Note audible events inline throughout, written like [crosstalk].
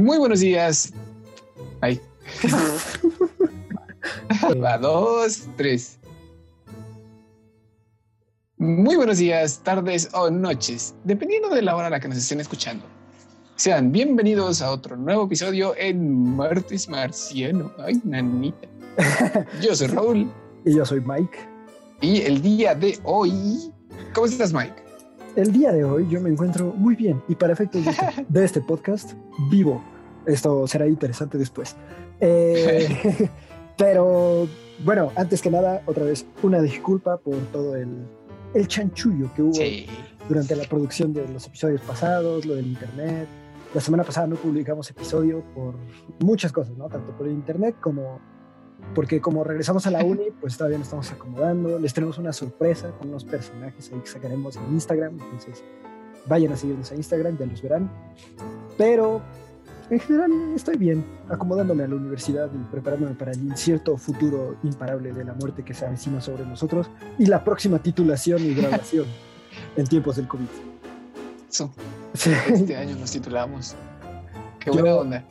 Muy buenos días. Ay. [laughs] Va, dos, tres. Muy buenos días, tardes o noches, dependiendo de la hora a la que nos estén escuchando. Sean bienvenidos a otro nuevo episodio en Martes Marciano. Ay, nanita. Yo soy Raúl. [laughs] Y yo soy Mike. Y el día de hoy, ¿cómo estás, Mike? El día de hoy yo me encuentro muy bien y para efectos de este, [laughs] de este podcast, vivo. Esto será interesante después. Eh, [laughs] pero bueno, antes que nada, otra vez, una disculpa por todo el, el chanchullo que hubo Sí. durante la producción de los episodios pasados, lo del internet. La semana pasada no publicamos episodio por muchas cosas, ¿no? Tanto por el internet como porque como regresamos a la uni, [laughs] pues todavía nos estamos acomodando. Les tenemos una sorpresa con unos personajes ahí que sacaremos en Instagram. Entonces, vayan a seguirnos a Instagram, ya los verán. Pero en general estoy bien, acomodándome a la universidad y preparándome para el incierto futuro imparable de la muerte que se avecina sobre nosotros y la próxima titulación y graduación [laughs] en tiempos del COVID. Sí. este año nos titulamos. Qué Yo- buena onda.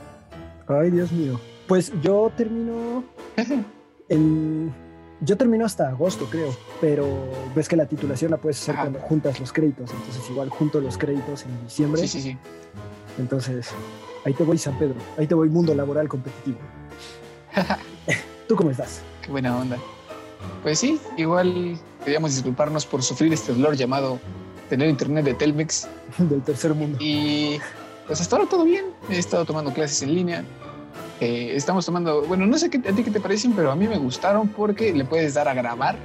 Ay, Dios mío. Pues yo termino [laughs] en... Yo termino hasta agosto, creo, pero ves que la titulación la puedes hacer Ajá. cuando juntas los créditos, entonces igual junto los créditos en diciembre, Sí, sí, sí. entonces ahí te voy San Pedro, ahí te voy mundo laboral competitivo. [laughs] ¿Tú cómo estás? Qué buena onda. Pues sí, igual queríamos disculparnos por sufrir este dolor llamado tener internet de Telmex. [laughs] Del tercer mundo. Y pues hasta ahora todo bien. He estado tomando clases en línea. Eh, estamos tomando, bueno, no sé qué, a ti qué te parecen, pero a mí me gustaron porque le puedes dar a grabar.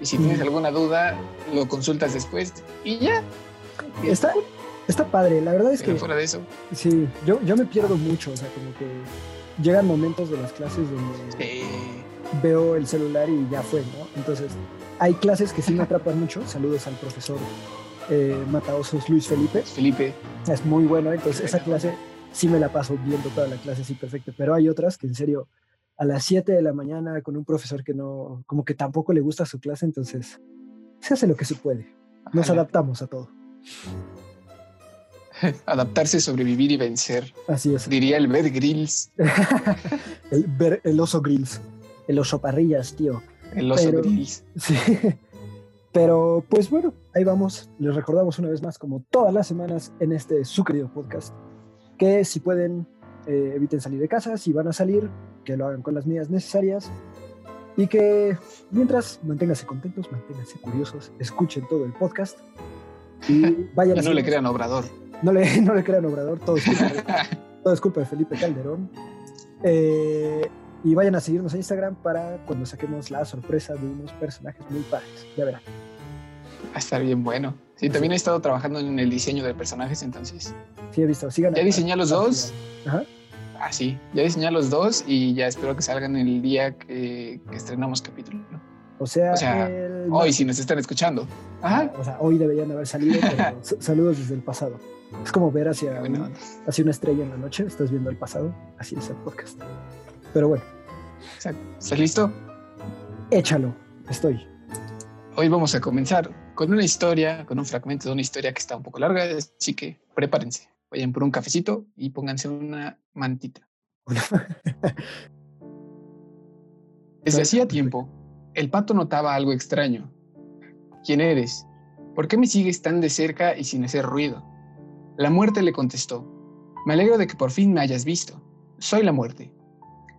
Y si tienes Mm. alguna duda, lo consultas después. Y ya. Está, está padre, la verdad es Pero que fuera de eso, sí, yo, yo me pierdo mucho, o sea, como que llegan momentos de las clases donde... eh, veo el celular y ya fue, ¿no? Entonces, hay clases que sí me atrapan mucho. Saludos al profesor eh, Mataosos Luis Felipe. Felipe, Es muy bueno, entonces esa Bueno. clase sí me la paso viendo toda la clase, sí, perfecto. Pero hay otras que en serio, a las 7 de la mañana con un profesor que no, como que tampoco le gusta su clase, entonces se hace lo que se puede. Nos Ojalá. adaptamos a todo. [laughs] adaptarse, sobrevivir y vencer. Así es. Diría el Bear Grylls, [laughs] el, el oso grills, el oso parrillas, tío. el oso Pero- Grylls. Sí. Pero pues bueno, ahí vamos. Les recordamos una vez más, como todas las semanas en este su querido podcast, que si pueden, eh, eviten salir de casa. Si van a salir, que lo hagan con las medidas necesarias. Y que mientras manténganse contentos, manténganse curiosos, escuchen todo el podcast. Y [laughs] vayan Y a no le crean Obrador. No le, [laughs] no le crean Obrador, todo es culpa de, [laughs] todo es culpa de Felipe Calderón. Eh, y vayan a seguirnos en Instagram para cuando saquemos la sorpresa de unos personajes muy padres. Ya verán. Va a estar bien bueno. Sí, también he estado trabajando en el diseño de personajes, entonces. Sí, he visto. Sigan Ya a- diseñé los a- dos. Ajá. Ah, sí, ya diseñé los dos y ya espero que salgan el día que, que estrenamos capítulo. ¿no? O sea, O sea, el- Hoy, si nos están escuchando. Ajá. O sea, hoy deberían haber salido, pero [laughs] saludos desde el pasado. Es como ver hacia, un- hacia una estrella en la noche, estás viendo el pasado, así es el podcast. Pero bueno, Exacto. ¿Estás listo? échalo, estoy. Hoy vamos a comenzar con una historia, con un fragmento de una historia que está un poco larga, así que prepárense. Vayan por un cafecito y pónganse una mantita. [laughs] Desde hacía tiempo, el pato notaba algo extraño. ¿Quién eres? ¿Por qué me sigues tan de cerca y sin hacer ruido? La muerte le contestó. Me alegro de que por fin me hayas visto. Soy la muerte.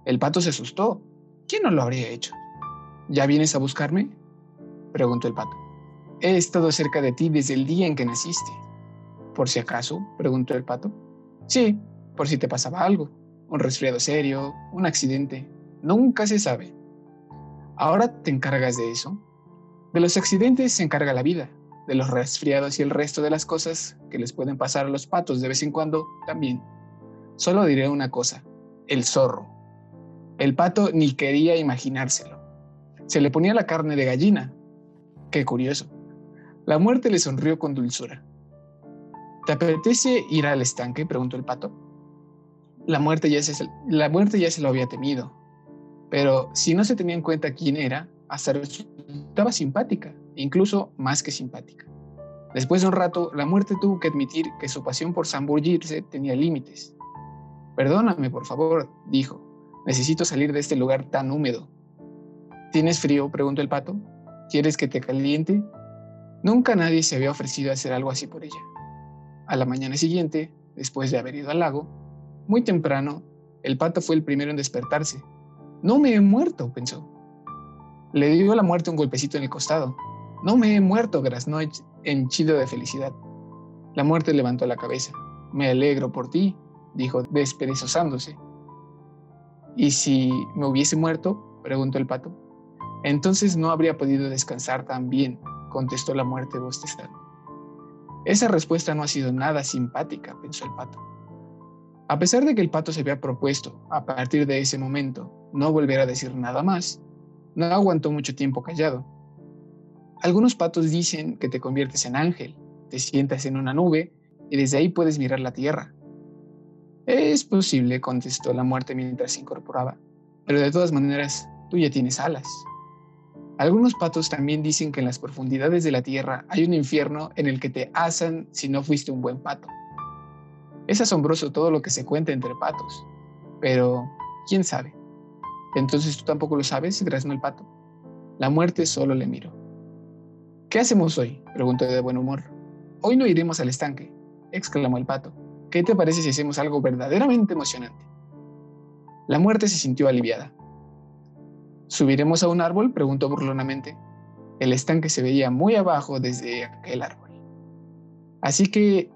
El pato se asustó. ¿Quién no lo habría hecho? ¿Ya vienes a buscarme? Preguntó el pato. He estado cerca de ti desde el día en que naciste. ¿Por si acaso? Preguntó el pato. Sí, por si te pasaba algo. Un resfriado serio, un accidente. Nunca se sabe. ¿Ahora te encargas de eso? De los accidentes se encarga la vida, de los resfriados y el resto de las cosas que les pueden pasar a los patos de vez en cuando también. Solo diré una cosa, el zorro. El pato ni quería imaginárselo. Se le ponía la carne de gallina. Qué curioso. La muerte le sonrió con dulzura. ¿Te apetece ir al estanque? preguntó el pato. La muerte ya se, la muerte ya se lo había temido, pero si no se tenía en cuenta quién era, hasta resultaba simpática, incluso más que simpática. Después de un rato, la muerte tuvo que admitir que su pasión por zambullirse tenía límites. Perdóname, por favor, dijo. Necesito salir de este lugar tan húmedo. ¿Tienes frío? preguntó el pato. ¿Quieres que te caliente? Nunca nadie se había ofrecido a hacer algo así por ella. A la mañana siguiente, después de haber ido al lago, muy temprano, el pato fue el primero en despertarse. No me he muerto, pensó. Le dio la muerte un golpecito en el costado. No me he muerto, graznó henchido de felicidad. La muerte levantó la cabeza. Me alegro por ti, dijo desperezosándose. ¿Y si me hubiese muerto? preguntó el pato. Entonces no habría podido descansar tan bien, contestó la muerte bostezando. Esa respuesta no ha sido nada simpática, pensó el pato. A pesar de que el pato se había propuesto, a partir de ese momento, no volver a decir nada más, no aguantó mucho tiempo callado. Algunos patos dicen que te conviertes en ángel, te sientas en una nube y desde ahí puedes mirar la tierra. Es posible, contestó la muerte mientras se incorporaba, pero de todas maneras, tú ya tienes alas. Algunos patos también dicen que en las profundidades de la tierra hay un infierno en el que te asan si no fuiste un buen pato. Es asombroso todo lo que se cuenta entre patos, pero ¿quién sabe? Entonces tú tampoco lo sabes, graznó el pato. La muerte solo le miró. ¿Qué hacemos hoy? preguntó de buen humor. Hoy no iremos al estanque, exclamó el pato. ¿Qué te parece si hacemos algo verdaderamente emocionante? La muerte se sintió aliviada. ¿Subiremos a un árbol? preguntó burlonamente. El estanque se veía muy abajo desde aquel árbol. Así que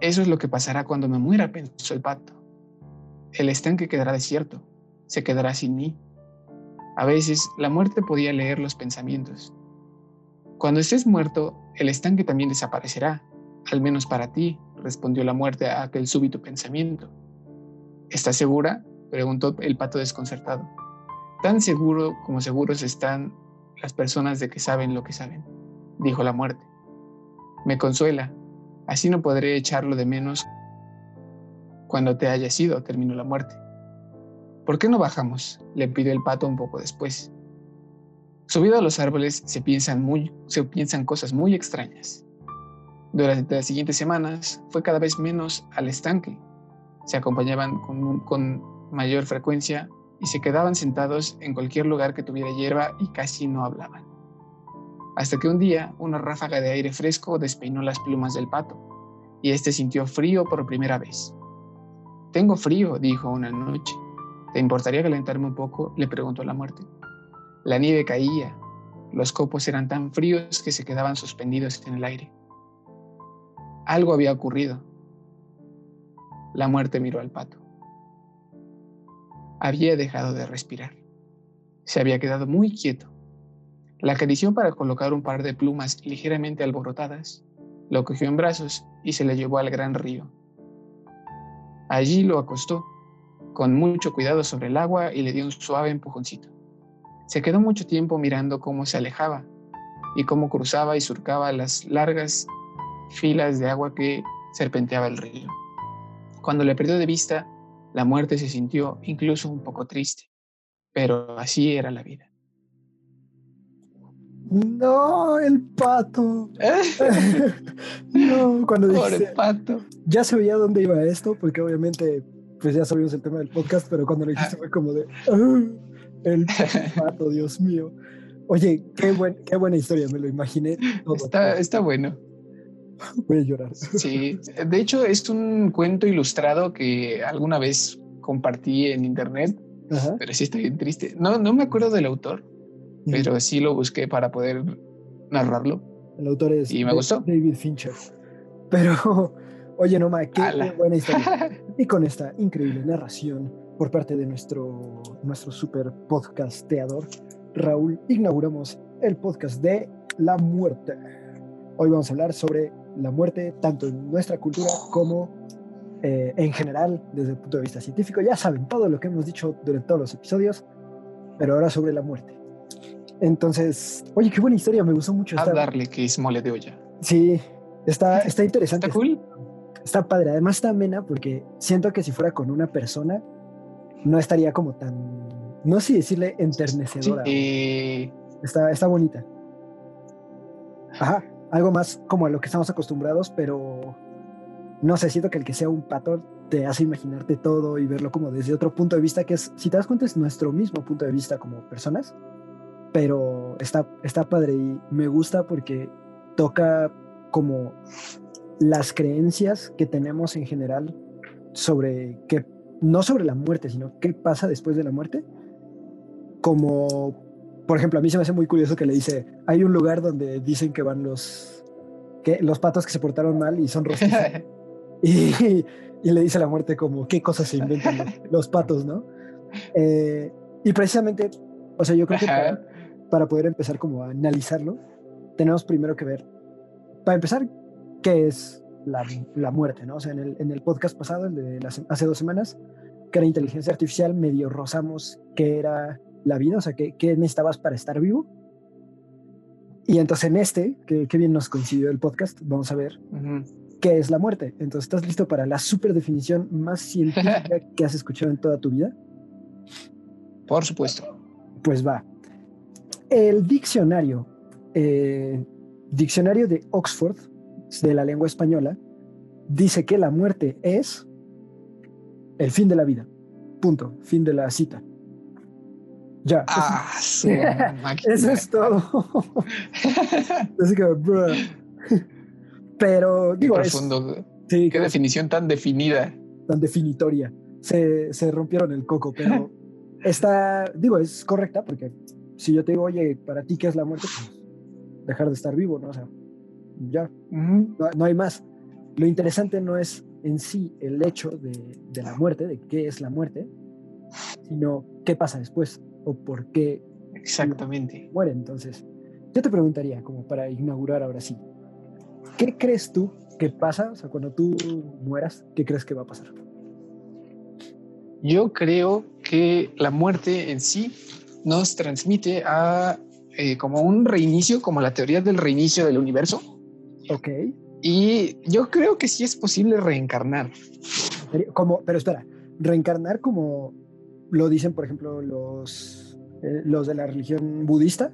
eso es lo que pasará cuando me muera, pensó el pato. El estanque quedará desierto, se quedará sin mí. A veces la muerte podía leer los pensamientos. Cuando estés muerto, el estanque también desaparecerá, al menos para ti, respondió la muerte a aquel súbito pensamiento. ¿Estás segura? preguntó el pato desconcertado. Tan seguro como seguros están las personas de que saben lo que saben, dijo la muerte. Me consuela, así no podré echarlo de menos cuando te haya ido, terminó la muerte. ¿Por qué no bajamos? le pidió el pato un poco después. Subido a los árboles se piensan, muy, se piensan cosas muy extrañas. Durante las siguientes semanas fue cada vez menos al estanque. Se acompañaban con, mayor frecuencia y se quedaban sentados en cualquier lugar que tuviera hierba y casi no hablaban. Hasta que un día una ráfaga de aire fresco despeinó las plumas del pato y éste sintió frío por primera vez. Tengo frío, dijo una noche. ¿Te importaría calentarme un poco? le preguntó la muerte. La nieve caía, los copos eran tan fríos que se quedaban suspendidos en el aire. Algo había ocurrido. La muerte miró al pato. Había dejado de respirar. Se había quedado muy quieto. La acarició para colocar un par de plumas ligeramente alborotadas, lo cogió en brazos y se le llevó al gran río. Allí lo acostó, con mucho cuidado sobre el agua y le dio un suave empujoncito. Se quedó mucho tiempo mirando cómo se alejaba y cómo cruzaba y surcaba las largas filas de agua que serpenteaba el río. Cuando le perdió de vista, la muerte se sintió incluso un poco triste, pero así era la vida. No, el pato. [laughs] [laughs] no, cuando Pobre pato. Ya se veía dónde iba esto, porque obviamente, pues ya sabíamos el tema del podcast, pero cuando lo dijiste ah. fue como de. Ah". El pato, Dios mío. Oye, qué, buen, qué buena historia, me lo imaginé. Está, está bueno. Voy a llorar. Sí, de hecho es un cuento ilustrado que alguna vez compartí en internet, pero sí está bien triste. No, no me acuerdo del autor, pero sí lo busqué para poder narrarlo. El autor es y me gustó. David Fincher. Pero, oye, Noma, qué buena historia. [laughs] y con esta increíble narración por parte de nuestro, nuestro super podcasteador, Raúl, inauguramos el podcast de La Muerte. Hoy vamos a hablar sobre la muerte, tanto en nuestra cultura como eh, en general desde el punto de vista científico. Ya saben todo lo que hemos dicho durante todos los episodios, pero ahora sobre la muerte. Entonces, oye, qué buena historia, me gustó mucho. A darle que es mole de olla. Sí, está, está interesante. Está cool. Está padre, además está amena porque siento que si fuera con una persona no estaría como tan, no sé decirle enternecedora. Está, está bonita. Ajá, algo más como a lo que estamos acostumbrados, pero no sé, siento que el que sea un pato te hace imaginarte todo y verlo como desde otro punto de vista que es, si te das cuenta, es nuestro mismo punto de vista como personas, pero está, está padre y me gusta porque toca como las creencias que tenemos en general sobre que no sobre la muerte, sino qué pasa después de la muerte. Como, por ejemplo, a mí se me hace muy curioso que le dice, hay un lugar donde dicen que van los, que, los patos que se portaron mal y son rostizos. [laughs] y, y, le dice a la muerte como, ¿qué cosas se inventan los, patos, no? Eh, y precisamente, o sea, yo creo que para, para poder empezar como a analizarlo, tenemos primero que ver, para empezar, qué es la, la, muerte, ¿no? O sea, en el, en el podcast pasado, el de las, hace dos semanas, que era inteligencia artificial, medio rozamos qué era la vida, o sea, qué, qué necesitabas para estar vivo. Y entonces en este, que, qué bien nos coincidió el podcast, vamos a ver qué es la muerte. Entonces, ¿estás listo para la super definición más científica [laughs] que has escuchado en toda tu vida? Por supuesto. Pues va. El diccionario, eh, diccionario de Oxford, de la lengua española, dice que la muerte es el fin de la vida. Punto. Fin de la cita. Ya. Ah, [laughs] eso es todo. Así que, Pero, digo, Qué profundo. Sí, Qué definición tan definida. Tan definitoria. Se, se rompieron el coco, pero [laughs] está, digo, es correcta porque si yo te digo, oye, para ti, ¿qué es la muerte? Pues dejar de estar vivo, ¿no? O sea, ya, no, hay más. Lo interesante no es en sí el hecho de, de, la muerte, de qué es la muerte, sino qué pasa después o por qué Exactamente. muere. Entonces, yo te preguntaría, como para inaugurar ahora sí, ¿qué crees tú que pasa? O sea, cuando tú mueras, ¿qué crees que va a pasar? Yo creo que la muerte en sí nos transmite a eh, como un reinicio, como la teoría del reinicio del universo. Ok. Y yo creo que sí es posible reencarnar. Como, pero espera, reencarnar como lo dicen, por ejemplo, los, eh, los de la religión budista,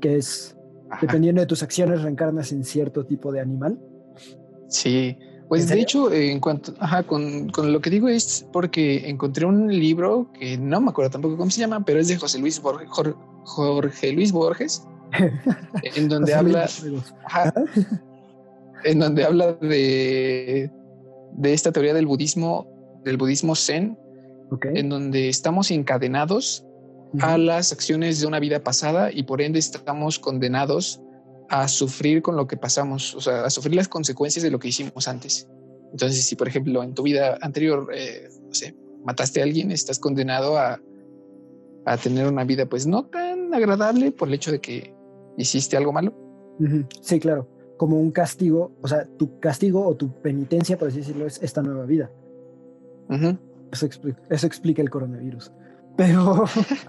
que es dependiendo de tus acciones reencarnas en cierto tipo de animal. Sí, pues de hecho, en cuanto, ajá, con, con, lo que digo es porque encontré un libro que no me acuerdo tampoco cómo se llama, pero es de José Luis Borges, Jorge Luis Borges, [laughs] en donde habla, en donde habla de, de esta teoría del budismo, del budismo zen, en donde estamos encadenados a las acciones de una vida pasada y por ende estamos condenados a sufrir con lo que pasamos, o sea, a sufrir las consecuencias de lo que hicimos antes. Entonces, si por ejemplo en tu vida anterior, eh, no sé, mataste a alguien, estás condenado a, a tener una vida pues no tan agradable por el hecho de que hiciste algo malo. Sí, claro, como un castigo, o sea, tu castigo o tu penitencia, por así decirlo, es esta nueva vida. eso, explica, eso, explica, el coronavirus. Pero,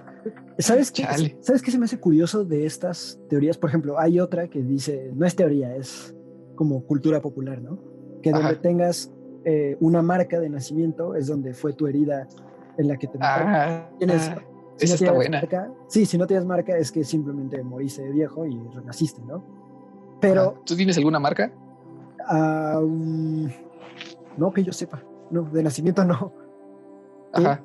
[laughs] ¿sabes qué? ¿Sabes qué se me hace curioso de estas teorías? Por ejemplo, hay otra que dice, no es teoría, es como cultura popular, ¿no? Que donde tengas eh, una marca de nacimiento es donde fue tu herida en la que te ah, Tienes ah. Si está buena. Marca, sí, si no tienes marca es que simplemente moriste de viejo y renaciste, ¿no? Pero... ¿Tú tienes alguna marca? no, que yo sepa. No, de nacimiento no. Ajá.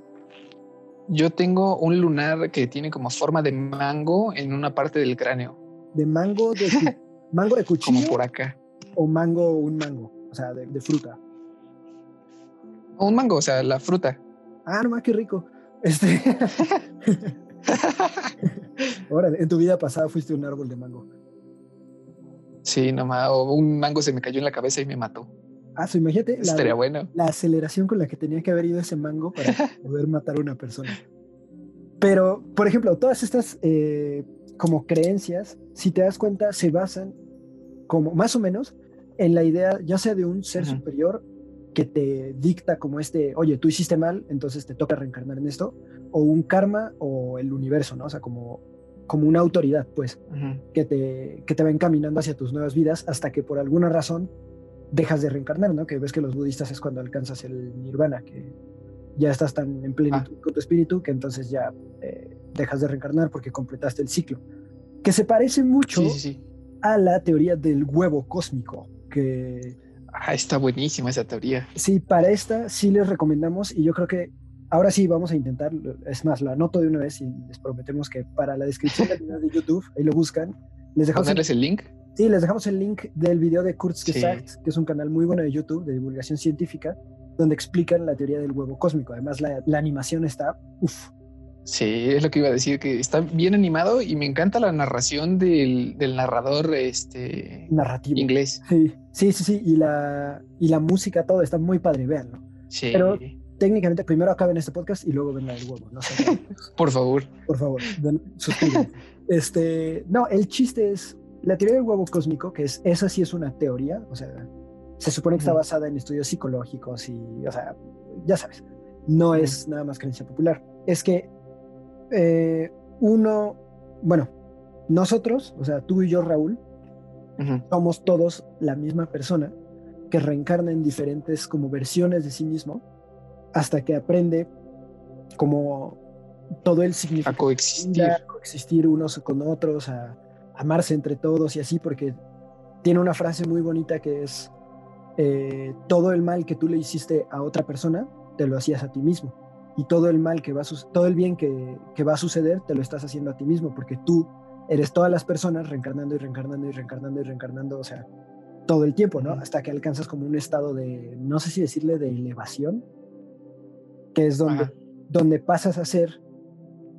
Yo tengo un lunar que tiene como forma de mango en una parte del cráneo. ¿De mango de, [laughs] mango de cuchillo? Como por acá. ¿O mango, un mango? O sea, de, de fruta. Un mango, o sea, la fruta. Ah, no más, qué rico. Este. [laughs] [laughs] Ahora, en tu vida pasada fuiste un árbol de mango. Sí, nomás, o un mango se me cayó en la cabeza y me mató. Ah, so, imagínate la, bueno. la aceleración con la que tenía que haber ido ese mango para [laughs] poder matar a una persona. Pero, por ejemplo, todas estas eh, como creencias, si te das cuenta, se basan como más o menos en la idea ya sea de un ser superior que te dicta como este, oye, tú hiciste mal, entonces te toca reencarnar en esto, o un karma o el universo, ¿no? O sea, como, como una autoridad, pues, que, te, que te va encaminando hacia tus nuevas vidas hasta que por alguna razón dejas de reencarnar, ¿no? Que ves que los budistas es cuando alcanzas el nirvana, que ya estás tan en plenitud ah. con tu espíritu que entonces ya eh, dejas de reencarnar porque completaste el ciclo. Que se parece mucho a la teoría del huevo cósmico, que Ah, está buenísima esa teoría. Sí, para esta sí les recomendamos y yo creo que ahora sí vamos a intentar, es más, lo anoto de una vez y les prometemos que para la descripción del video de YouTube, ahí lo buscan, les dejamos el, el, link. Sí, les dejamos el link del video de Kurzgesagt, sí. que es un canal muy bueno de YouTube de divulgación científica, donde explican la teoría del huevo cósmico. Además, la, la animación está, uff, Sí, es lo que iba a decir, que está bien animado y me encanta la narración del, del narrador este, narrativo inglés. Sí, sí, sí, sí, y la, y la música, todo está muy padre, véanlo. Sí. Pero técnicamente primero acaben este podcast y luego ven la del huevo, ¿no? [laughs] Por favor. Por favor, suscríbanse. este, no, el chiste es la teoría del huevo cósmico, que es, esa sí es una teoría, o sea, se supone que está basada en estudios psicológicos y, o sea, ya sabes, no es nada más creencia popular. Es que eh, uno, bueno, nosotros, o sea, tú y yo, Raúl, uh -huh. somos todos la misma persona que reencarna en diferentes como versiones de sí mismo hasta que aprende como todo el significado. A coexistir. A coexistir unos con otros, a amarse entre todos y así, porque tiene una frase muy bonita que es, eh, todo el mal que tú le hiciste a otra persona, te lo hacías a ti mismo y todo el mal que va a todo el bien que, que, va a suceder te lo estás haciendo a ti mismo porque tú eres todas las personas reencarnando y reencarnando y reencarnando y reencarnando, o sea, todo el tiempo, ¿no? Hasta que alcanzas como un estado de, no sé si decirle de elevación, que es donde, donde pasas a ser,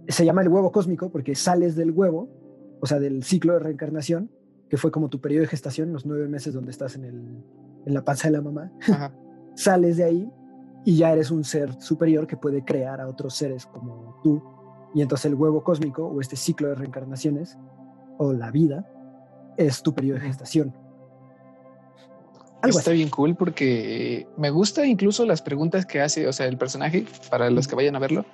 se llama el huevo cósmico porque sales del huevo, o sea, del ciclo de reencarnación, que fue como tu periodo de gestación, los nueve meses donde estás en, el, en la panza de la mamá, [laughs] sales de ahí y ya eres un ser superior que puede crear a otros seres como tú. Y entonces el huevo cósmico o este ciclo de reencarnaciones o la vida es tu periodo de gestación. Algo Está así. bien cool porque me gusta incluso las preguntas que hace, o sea, el personaje, para los que vayan a verlo,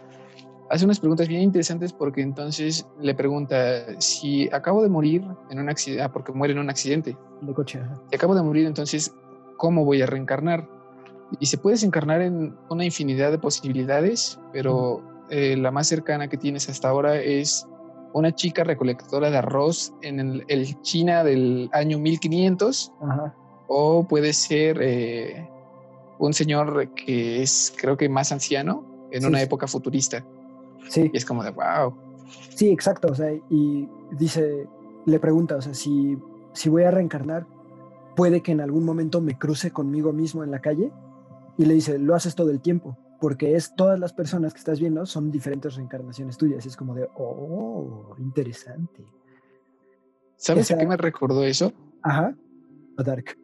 hace unas preguntas bien interesantes porque entonces le pregunta si acabo de morir en un accidente, ah, porque muere en un accidente. De coche. Si acabo de morir, entonces, ¿cómo voy a reencarnar? y se puedes encarnar en una infinidad de posibilidades, pero eh, la más cercana que tienes hasta ahora es una chica recolectora de arroz en el, el China del año 1500, Ajá. O puede ser eh, un señor que es, creo que más anciano, en Sí, una sí. época futurista. Sí, Y es como de, wow. sí, exacto. O sea, y dice, le pregunta, o sea, si, si voy a reencarnar, puede que en algún momento me cruce conmigo mismo en la calle. Y le dice, lo haces todo el tiempo, porque es todas las personas que estás viendo son diferentes reencarnaciones tuyas. Y es como de, oh, interesante. ¿Sabes Esa- a qué me recordó eso? Ajá. A Dark.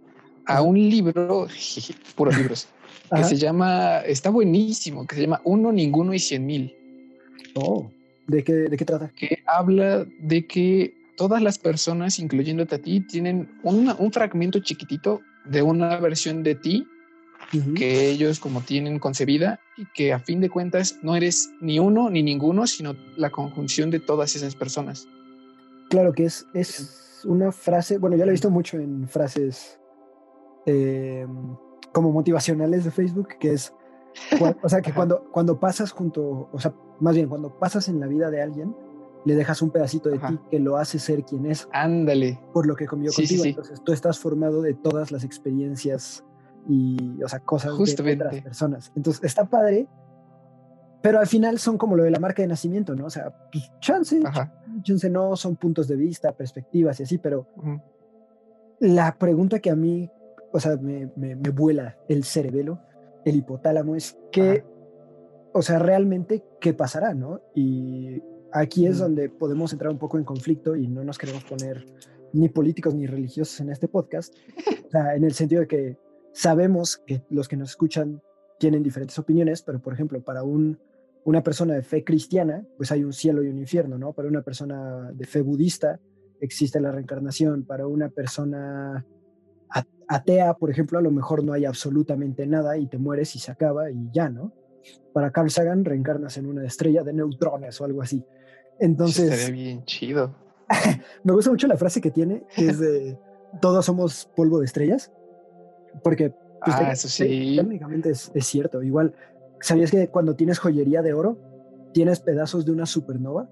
A un libro, [laughs] puros libros, que Ajá. se llama, está buenísimo, que se llama Uno, Ninguno y Cien Mil. Oh, ¿de qué, ¿de qué trata? que habla de que todas las personas, incluyéndote a ti, tienen una- un fragmento chiquitito de una versión de ti que ellos como tienen concebida y que a fin de cuentas no eres ni uno ni ninguno, sino la conjunción de todas esas personas. Claro que es, es una frase, bueno, ya la he visto mucho en frases eh, como motivacionales de Facebook, que es, o sea, que [laughs] cuando, cuando pasas junto, o sea, más bien, cuando pasas en la vida de alguien, le dejas un pedacito de Ajá. ti que lo hace ser quien es, Ándale. por lo que comió Sí, sí, contigo. sí. Entonces, tú estás formado de todas las experiencias y, o sea, cosas de Justamente. otras personas. Entonces, está padre, pero al final son como lo de la marca de nacimiento, ¿no? O sea, pues, chance, Ajá. chance no, son puntos de vista, perspectivas y así, pero Ujú. la pregunta que a mí, o sea, me, me- me vuela el cerebelo, el hipotálamo, es que, o sea, realmente, ¿qué pasará, no? Y aquí es donde podemos entrar un poco en conflicto y no nos queremos poner ni políticos ni religiosos en este podcast, [laughs] o sea, en el sentido de que sabemos que los que nos escuchan tienen diferentes opiniones, pero por ejemplo, para un, una persona de fe cristiana, pues hay un cielo y un infierno, ¿no? Para una persona de fe budista existe la reencarnación, para una persona atea, por ejemplo, a lo mejor no hay absolutamente nada y te mueres y se acaba y ya, ¿no? Para Carl Sagan reencarnas en una estrella de neutrones o algo así. Eso Entonces, bien chido. [laughs] me gusta mucho la frase que tiene, que es de todos somos polvo de estrellas, porque pues, Ah, técnicamente- eso sí. técnicamente es, es cierto. Igual, ¿sabías que cuando tienes joyería de oro, tienes pedazos de una supernova?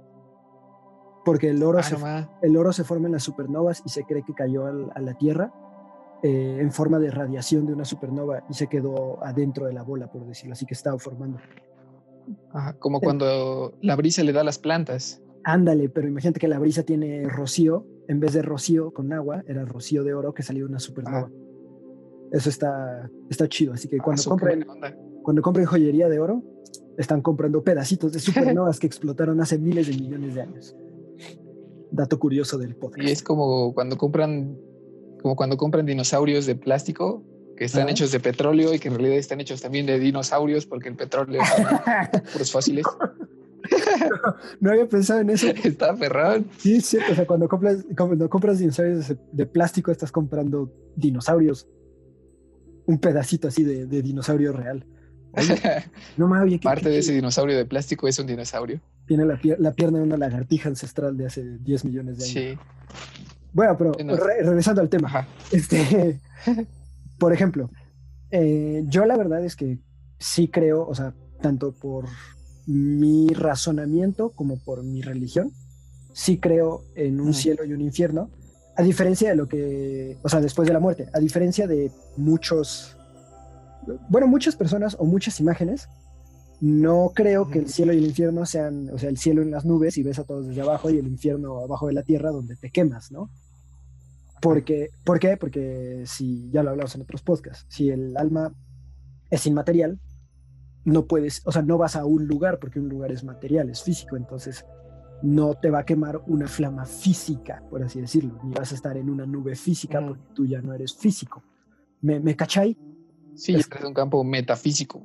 Porque el oro, Ah, se, el oro se forma en las supernovas y se cree que cayó al- a la Tierra eh, en forma de radiación de una supernova y se quedó adentro de la bola, por decirlo así, que estaba formando. como cuando la brisa le da a las plantas. Ándale, pero imagínate que la brisa tiene rocío, en vez de rocío con agua, era rocío de oro que salió de una supernova. Eso está, está chido, así que cuando, compren, cuando compren joyería de oro, están comprando pedacitos de supernovas que explotaron hace miles de millones de años. Dato curioso del podcast. Y es como cuando compran, como cuando compran dinosaurios de plástico que están hechos de petróleo y que en realidad están hechos también de dinosaurios porque el petróleo es [laughs] puros fósiles. No, había pensado en eso. [laughs] Está perrón. Sí, es cierto. O sea, cuando compras, cuando compras dinosaurios de plástico, estás comprando dinosaurios. Un pedacito así de, de dinosaurio real. [laughs] no me había Parte de ese dinosaurio de plástico es un dinosaurio. Tiene la, pierna de una lagartija ancestral de hace 10 millones de años. Sí. Bueno, pero regresando al tema. Este, [laughs] por ejemplo, eh, yo la verdad es que sí creo, o sea, tanto por mi razonamiento como por mi religión, sí creo en un cielo y un infierno, a diferencia de lo que, o sea, después de la muerte, a diferencia de muchos bueno, muchas personas o muchas imágenes, no creo que el cielo y el infierno sean, o sea, el cielo en las nubes y ves a todos desde abajo y el infierno abajo de la tierra donde te quemas, ¿no? Porque, ¿Por qué? Porque si, ya lo hablamos en otros podcasts, si el alma es inmaterial, no puedes, o sea, no vas a un lugar porque un lugar es material, es físico, entonces no te va a quemar una flama física, por así decirlo, ni vas a estar en una nube física porque tú ya no eres físico. ¿Me, me cachai? Sí, es, un campo metafísico.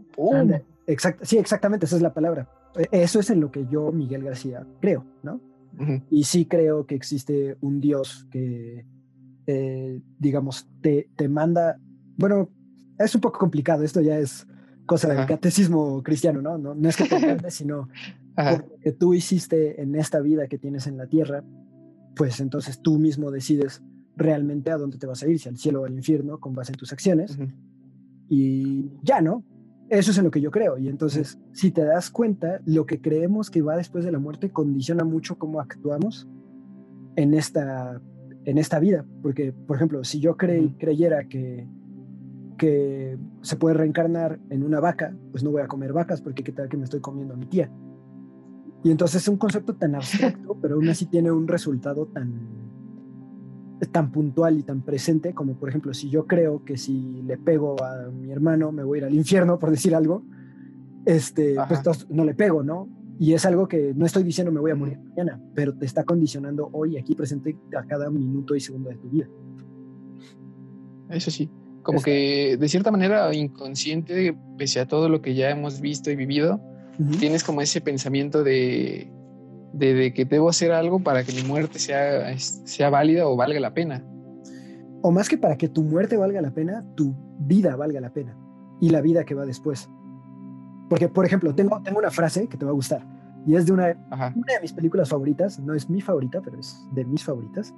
sí, exactamente, esa es la palabra. E, eso es en lo que yo, Miguel García, creo, ¿no? Y sí creo que existe un Dios que, eh, digamos, te, te manda, bueno, es un poco complicado, esto ya es cosa del catecismo cristiano, ¿no? No, no es que te [laughs] mande, sino que tú hiciste en esta vida que tienes en la tierra, pues entonces tú mismo decides realmente a dónde te vas a ir, si al cielo o al infierno, con base en tus acciones y ya, ¿no? Eso es en lo que yo creo. Y entonces, si te das cuenta, lo que creemos que va después de la muerte condiciona mucho cómo actuamos en esta, en esta vida. Porque, por ejemplo, si yo creyera que, que se puede reencarnar en una vaca, pues no voy a comer vacas porque qué tal que me estoy comiendo a mi tía. Y entonces es un concepto tan abstracto, [laughs] pero aún así tiene un resultado tan tan puntual y tan presente como por ejemplo si yo creo que si le pego a mi hermano me voy a ir al infierno por decir algo este pues no le pego no y es algo que no estoy diciendo me voy a morir mañana pero te está condicionando hoy aquí presente a cada minuto y segundo de tu vida eso sí como que de cierta manera inconsciente pese a todo lo que ya hemos visto y vivido tienes como ese pensamiento de de, que debo hacer algo para que mi muerte sea, sea válida o valga la pena. O más que para que tu muerte valga la pena, tu vida valga la pena y la vida que va después. Porque, por ejemplo, tengo, tengo una frase que te va a gustar y es de una, una de mis películas favoritas, no es mi favorita, pero es de mis favoritas.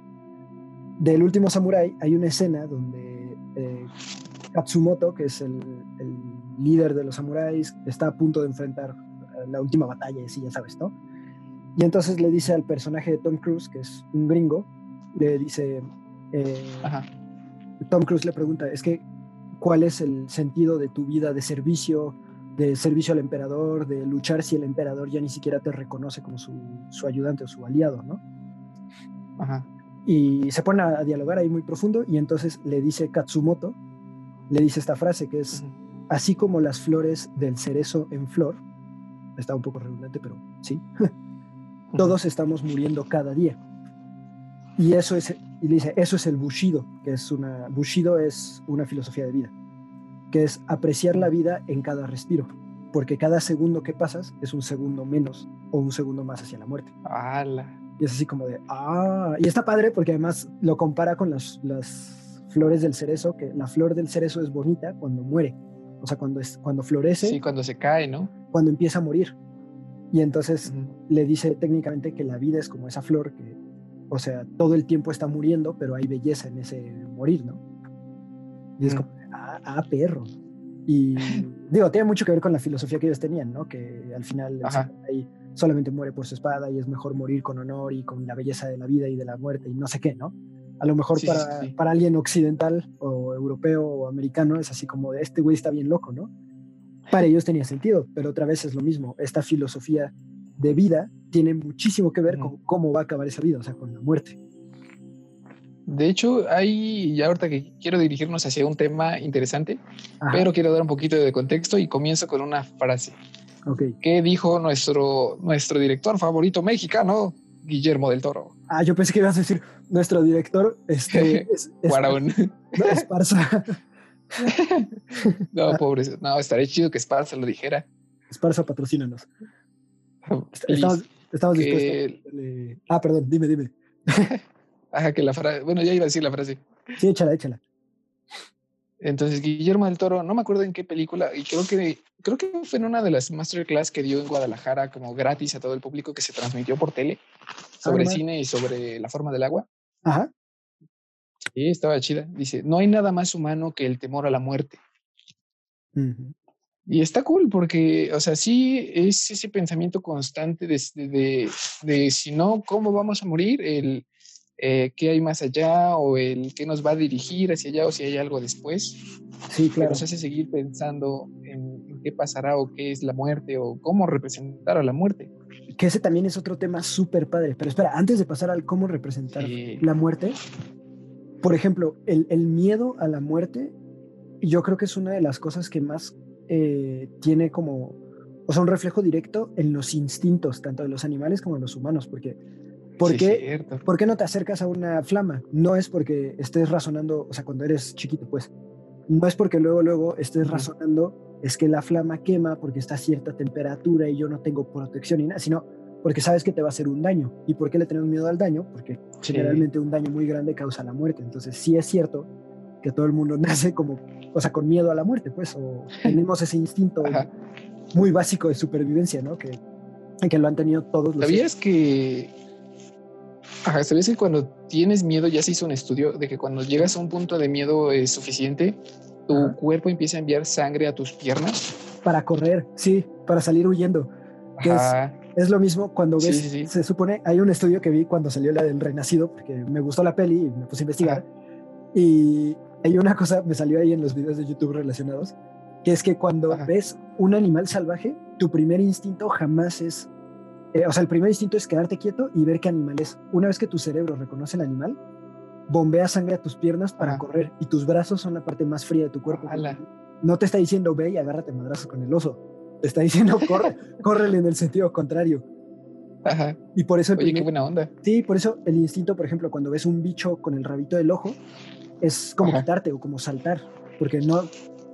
Del último Samurai hay una escena donde eh, Katsumoto, que es el, el, líder de los samuráis, está a punto de enfrentar la última batalla, y así ya sabes, ¿no? Y entonces le dice al personaje de Tom Cruise, que es un gringo, le dice, eh, Tom Cruise le pregunta, es que, ¿cuál es el sentido de tu vida de servicio, de servicio al emperador, de luchar si el emperador ya ni siquiera te reconoce como su, su ayudante o su aliado, ¿no? Y se pone a dialogar ahí muy profundo y entonces le dice Katsumoto, le dice esta frase que es, así como las flores del cerezo en flor, está un poco redundante, pero sí. [laughs] Todos estamos muriendo cada día. Y eso es, y dice, eso es el Bushido, que es una, Bushido es una filosofía de vida, que es apreciar la vida en cada respiro, porque cada segundo que pasas es un segundo menos o un segundo más hacia la muerte. Y es así como de, ah, y está padre porque además lo compara con las, las flores del cerezo, que la flor del cerezo es bonita cuando muere, o sea, cuando, es, cuando florece. Sí, cuando se cae, ¿no? Cuando empieza a morir. Y entonces le dice técnicamente que la vida es como esa flor que, o sea, todo el tiempo está muriendo, pero hay belleza en ese morir, ¿no? Y es como, ah, ah, perro. Y [laughs] digo, tiene mucho que ver con la filosofía que ellos tenían, ¿no? Que al final solamente muere por su espada y es mejor morir con honor y con la belleza de la vida y de la muerte y no sé qué, ¿no? A lo mejor para, para alguien occidental o europeo o americano es así como de este güey está bien loco, ¿no? Para ellos tenía sentido, pero otra vez es lo mismo. Esta filosofía de vida tiene muchísimo que ver con cómo va a acabar esa vida, o sea, con la muerte. De hecho, hay, ya ahorita que quiero dirigirnos hacia un tema interesante, pero quiero dar un poquito de contexto y comienzo con una frase. Okay. ¿Qué dijo nuestro, nuestro director favorito mexicano, Guillermo del Toro? Ah, yo pensé que ibas a decir nuestro director, este, [laughs] es, no, Esparza. [laughs] no, pobre, no, estaría chido que Esparza lo dijera. Esparza, patrocínanos. [laughs] Estamos, estamos dispuestos. Ah, perdón, dime, dime. Ajá, que la frase, bueno, ya iba a decir la frase. Sí, échala, échala. Entonces, Guillermo del Toro, no me acuerdo en qué película, y creo que, creo que fue en una de las masterclass que dio en Guadalajara como gratis a todo el público que se transmitió por tele sobre cine y sobre la forma del agua. Ajá. Sí, estaba chida. Dice, no hay nada más humano que el temor a la muerte. Y está cool porque, o sea, sí es ese pensamiento constante de, de, de si no, ¿cómo vamos a morir? El, eh, qué hay más allá o el qué nos va a dirigir hacia allá o si hay algo después. Sí, claro. nos hace seguir pensando en, qué pasará o qué es la muerte o cómo representar a la muerte. Que ese también es otro tema súper padre. Pero espera, antes de pasar al cómo representar la muerte, por ejemplo, el, el, miedo a la muerte, yo creo que es una de las cosas que más eh, tiene como, o sea, un reflejo directo en los instintos, tanto de los animales como de los humanos, porque ¿Por, qué, ¿Por qué no te acercas a una flama? No es porque estés razonando, o sea, cuando eres chiquito, pues, no es porque luego, luego estés razonando, es que la flama quema porque está a cierta temperatura y yo no tengo protección ni nada, sino porque sabes que te va a hacer un daño. ¿Y por qué le tenemos miedo al daño? Porque generalmente un daño muy grande causa la muerte. Entonces, sí es cierto que todo el mundo [laughs] nace como, o sea, con miedo a la muerte, pues, o [laughs] tenemos ese instinto muy básico de supervivencia, ¿no? Que, que lo han tenido todos los... ¿Sabías que Ajá, sabes que cuando tienes miedo, ya se hizo un estudio de que cuando llegas a un punto de miedo eh, suficiente, tu cuerpo empieza a enviar sangre a tus piernas. Para correr, sí, para salir huyendo. es, lo mismo cuando ves, se supone, hay un estudio que vi cuando salió la del Renacido, porque me gustó la peli y me puse a investigar. Y hay una cosa, me salió ahí en los videos de YouTube relacionados, que es que cuando ves un animal salvaje, tu primer instinto jamás es eh, o sea, el primer instinto es quedarte quieto y ver qué animal es. Una vez que tu cerebro reconoce el animal, bombea sangre a tus piernas para correr y tus brazos son la parte más fría de tu cuerpo. No te está diciendo ve y agárrate madrazos con el oso. Te está diciendo [laughs] corre, córrele en el sentido contrario. Ajá. Y por eso. Oye, qué buena onda. Sí, por eso el instinto, por ejemplo, cuando ves un bicho con el rabito del ojo, es como quitarte o como saltar. Porque no.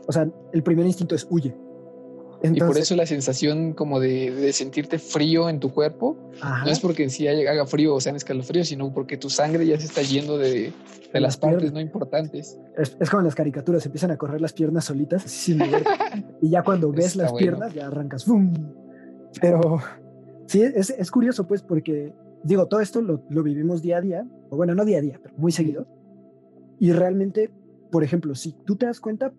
O sea, el primer instinto es huye y por eso la sensación como de, sentirte frío en tu cuerpo no es porque si haga frío o sea en escalofrío, sino porque tu sangre ya se está yendo de, las, partes no importantes. Es, como en las caricaturas, empiezan a correr las piernas solitas sin [laughs] y ya cuando ves las piernas ya arrancas. ¡fum! Pero sí, es, curioso pues porque, digo, todo esto lo, lo vivimos día a día, o bueno, no día a día, pero muy seguido. Y realmente, por ejemplo, si tú te das cuenta,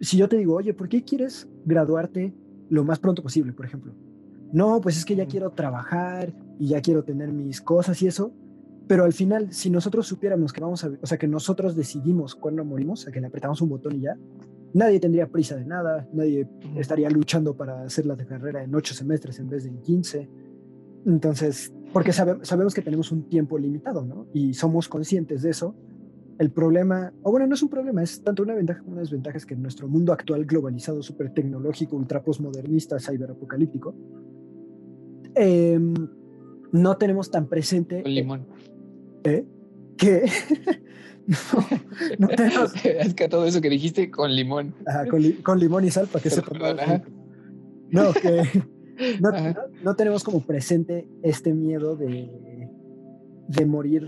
si yo te digo, oye, ¿por qué quieres graduarte lo más pronto posible, por ejemplo. No, pues es que ya quiero trabajar y ya quiero tener mis cosas y eso, pero al final, si nosotros supiéramos que vamos a, o sea, que nosotros decidimos cuándo morimos, o sea, que le apretamos un botón y ya, nadie tendría prisa de nada, nadie estaría luchando para hacer la carrera en ocho semestres en vez de en quince. Entonces, porque sabemos que tenemos un tiempo limitado, ¿no? Y somos conscientes de eso el problema, o bueno, no es un problema, es tanto una ventaja como una desventaja, es que en nuestro mundo actual globalizado, súper tecnológico, ultra postmodernista, cyberapocalíptico, eh, no tenemos tan presente... El limón. ¿Eh? ¿Qué? [laughs] no, tenemos... [laughs] Es que todo eso que dijiste con limón. Ajá, con, limón y sal para que se No, que [laughs] no, no, tenemos como presente este miedo de, de morir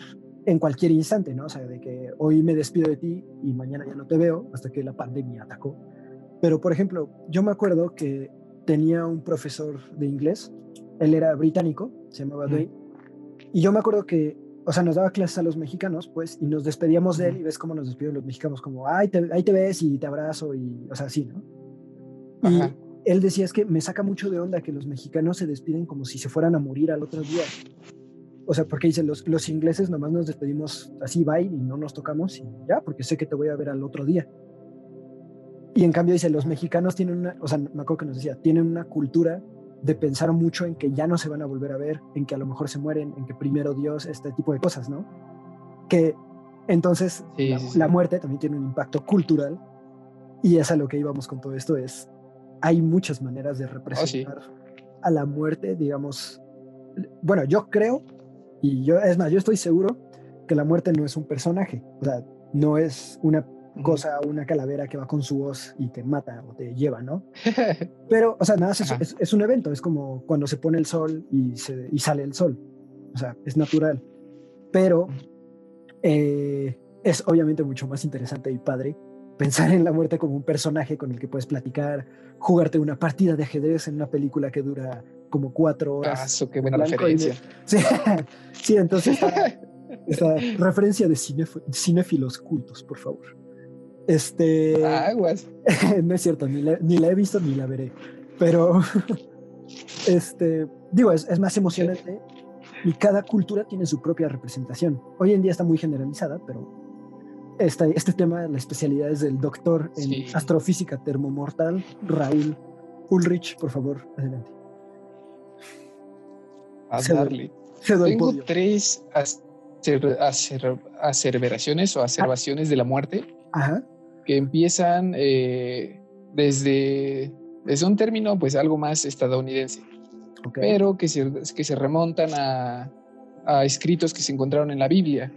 en cualquier instante, ¿no? O sea, de que hoy me despido de ti y mañana ya no te veo hasta que la pandemia atacó. Pero, por ejemplo, yo me acuerdo que tenía un profesor de inglés, él era británico, se llamaba Dwayne, y yo me acuerdo que, o sea, nos daba clases a los mexicanos, pues, y nos despedíamos de él y ves cómo nos despiden los mexicanos, como, ay, te, ahí te ves y te abrazo y, o sea, así, ¿no? Y él decía, es que me saca mucho de onda que los mexicanos se despiden como si se fueran a morir al otro día. O sea, porque dicen los, los ingleses nomás nos despedimos así, bye, y no nos tocamos y ya, porque sé que te voy a ver al otro día. Y en cambio dice, los mexicanos tienen una, o sea, me acuerdo que nos decía, tienen una cultura de pensar mucho en que ya no se van a volver a ver, en que a lo mejor se mueren, en que primero Dios, este tipo de cosas, ¿no? Que entonces la, muerte también tiene un impacto cultural y es a lo que íbamos con todo esto, es, hay muchas maneras de oh, representar a la muerte, digamos, bueno, yo creo, y yo, es más, yo estoy seguro que la muerte no es un personaje, o sea, no es una cosa, una calavera que va con su voz y te mata o te lleva, ¿no? [laughs] Pero, o sea, nada, es, es, un evento, es como cuando se pone el sol y, se, y sale el sol, o sea, es natural. Pero eh, es obviamente mucho más interesante y padre pensar en la muerte como un personaje con el que puedes platicar, jugarte una partida de ajedrez en una película que dura como cuatro horas. Ah, qué buena referencia. [laughs] Sí, entonces esta, referencia de cinéfilos cultos, por favor. Este. Aguas. [laughs] no es cierto, ni la, he visto ni la veré. Pero. [laughs] este. Digo, es, más emocionante y cada cultura tiene su propia representación. Hoy en día está muy generalizada, pero este, este tema, la especialidad es del doctor en astrofísica termomortal, Raúl Ulrich, por favor, adelante. A darle. Tengo tres acerveraciones o acervaciones de la muerte que empiezan eh, desde, desde un término pues algo más estadounidense, pero que se, que se remontan a, a escritos que se encontraron en la Biblia.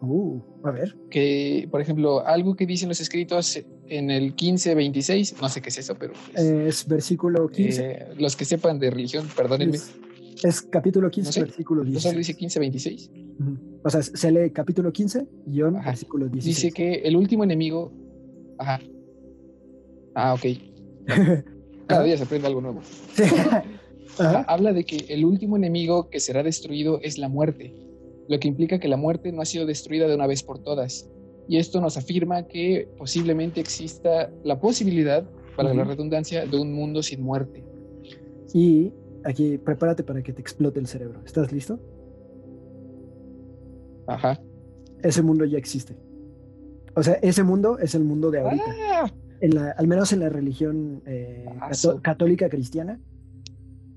Uh, a ver. Que, por ejemplo, algo que dicen los escritos en el 15-26, no sé qué es eso, pero... Es, versículo 15. Eh, los que sepan de religión, perdónenme. Es, capítulo 15, versículo 16. solo dice 15-26? O sea, se lee capítulo 15, guion, versículo 16. Dice que el último enemigo... Ajá. Ah, ok. [laughs] Cada día se aprende algo nuevo. [laughs] Habla de que el último enemigo que será destruido es la muerte lo que implica que la muerte no ha sido destruida de una vez por todas. Y esto nos afirma que posiblemente exista la posibilidad, para la redundancia, de un mundo sin muerte. Y aquí, prepárate para que te explote el cerebro. ¿Estás listo? Ajá. Ese mundo ya existe. O sea, ese mundo es el mundo de ahorita. Ah. En la, al menos en la religión eh, católica cristiana,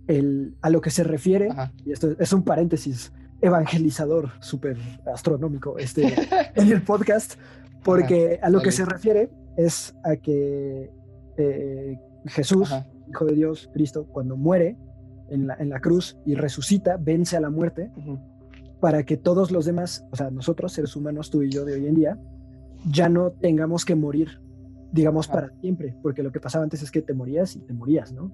el, a lo que se refiere, y esto es un paréntesis, evangelizador súper astronómico este, [laughs] en el podcast, porque a lo que se refiere es a que eh, Jesús, Hijo de Dios, Cristo, cuando muere en la, en la cruz y resucita, vence a la muerte, para que todos los demás, o sea, nosotros, seres humanos, tú y yo de hoy en día, ya no tengamos que morir, digamos, para siempre, porque lo que pasaba antes es que te morías y te morías, ¿no?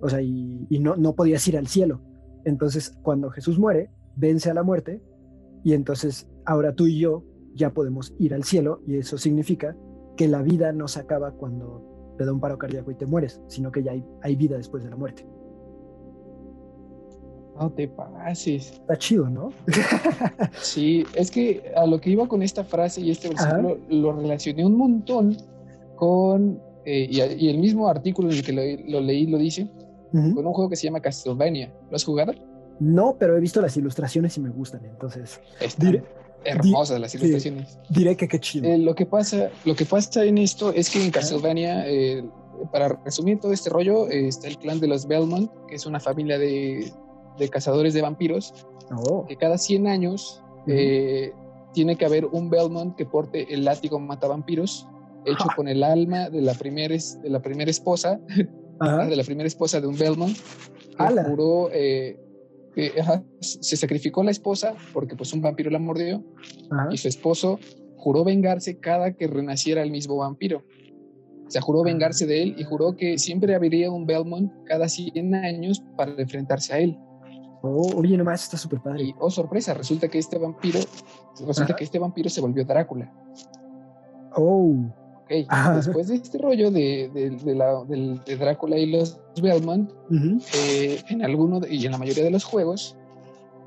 O sea, y, y no, no podías ir al cielo. Entonces, cuando Jesús muere, vence a la muerte y entonces ahora tú y yo ya podemos ir al cielo y eso significa que la vida no se acaba cuando te da un paro cardíaco y te mueres, sino que ya hay, vida después de la muerte. No te pases. Está chido, ¿no? [laughs] sí, es que a lo que iba con esta frase y este versículo lo relacioné un montón con, eh, y, el mismo artículo en el que lo, leí lo dice, con un juego que se llama Castlevania. ¿Lo has jugado? No, pero he visto las ilustraciones y me gustan, entonces. Están hermosas las ilustraciones. diré que qué chido. Eh, lo, que pasa, lo que pasa en esto es que en Castlevania, eh, para resumir todo este rollo, eh, está el clan de los Belmont, que es una familia de, cazadores de vampiros, oh. que cada 100 años tiene que haber un Belmont que porte el látigo mata vampiros, hecho con el alma de la, primera de la primera esposa, de la primera esposa de un Belmont, que juró se sacrificó la esposa porque pues un vampiro la mordió y su esposo juró vengarse cada que renaciera el mismo vampiro. O sea, juró vengarse de él y juró que siempre habría un Belmont cada 100 años para enfrentarse a él. Oh, oye, nomás está súper padre. Y, oh, sorpresa, resulta que este vampiro, resulta que este vampiro se volvió Drácula. Oh. Okay. [laughs] Después de este rollo de, de, Drácula y los Belmont, eh, en alguno y en la mayoría de los juegos,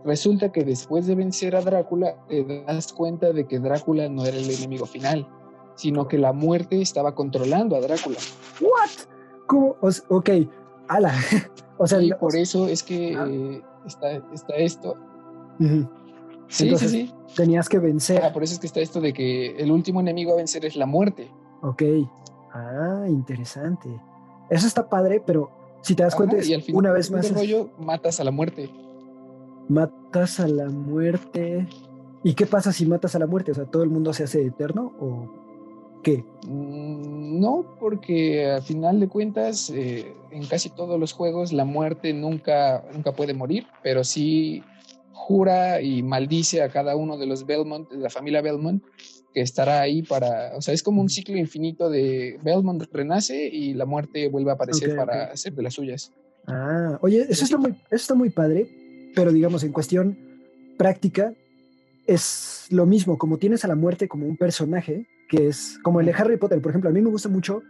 resulta que después de vencer a Drácula, te das cuenta de que Drácula no era el enemigo final, sino que la muerte estaba controlando a Drácula. ¿What? ¿Cómo? ok, ala. [laughs] o sea, y por eso es que está, está esto Sí, sí, sí. Tenías que vencer. Ah, por eso es que está esto de que el último enemigo a vencer es la muerte. Ok. Ah, interesante. Eso está padre, pero si te das cuenta, y al final, una vez más. rollo, matas a la muerte. Matas a la muerte. ¿Y qué pasa si matas a la muerte? O sea, ¿todo el mundo se hace eterno o qué? Mm, no, porque al final de cuentas, eh, en casi todos los juegos, la muerte nunca, nunca puede morir, pero sí jura y maldice a cada uno de los Belmont, de la familia Belmont, que estará ahí para, o sea, es como un ciclo infinito de Belmont renace y la muerte vuelve a aparecer para hacer de las suyas. Ah, oye, eso está, muy, eso está muy padre, pero digamos, en cuestión práctica, es lo mismo, como tienes a la muerte como un personaje, que es como el de Harry Potter, por ejemplo, a mí me gusta mucho,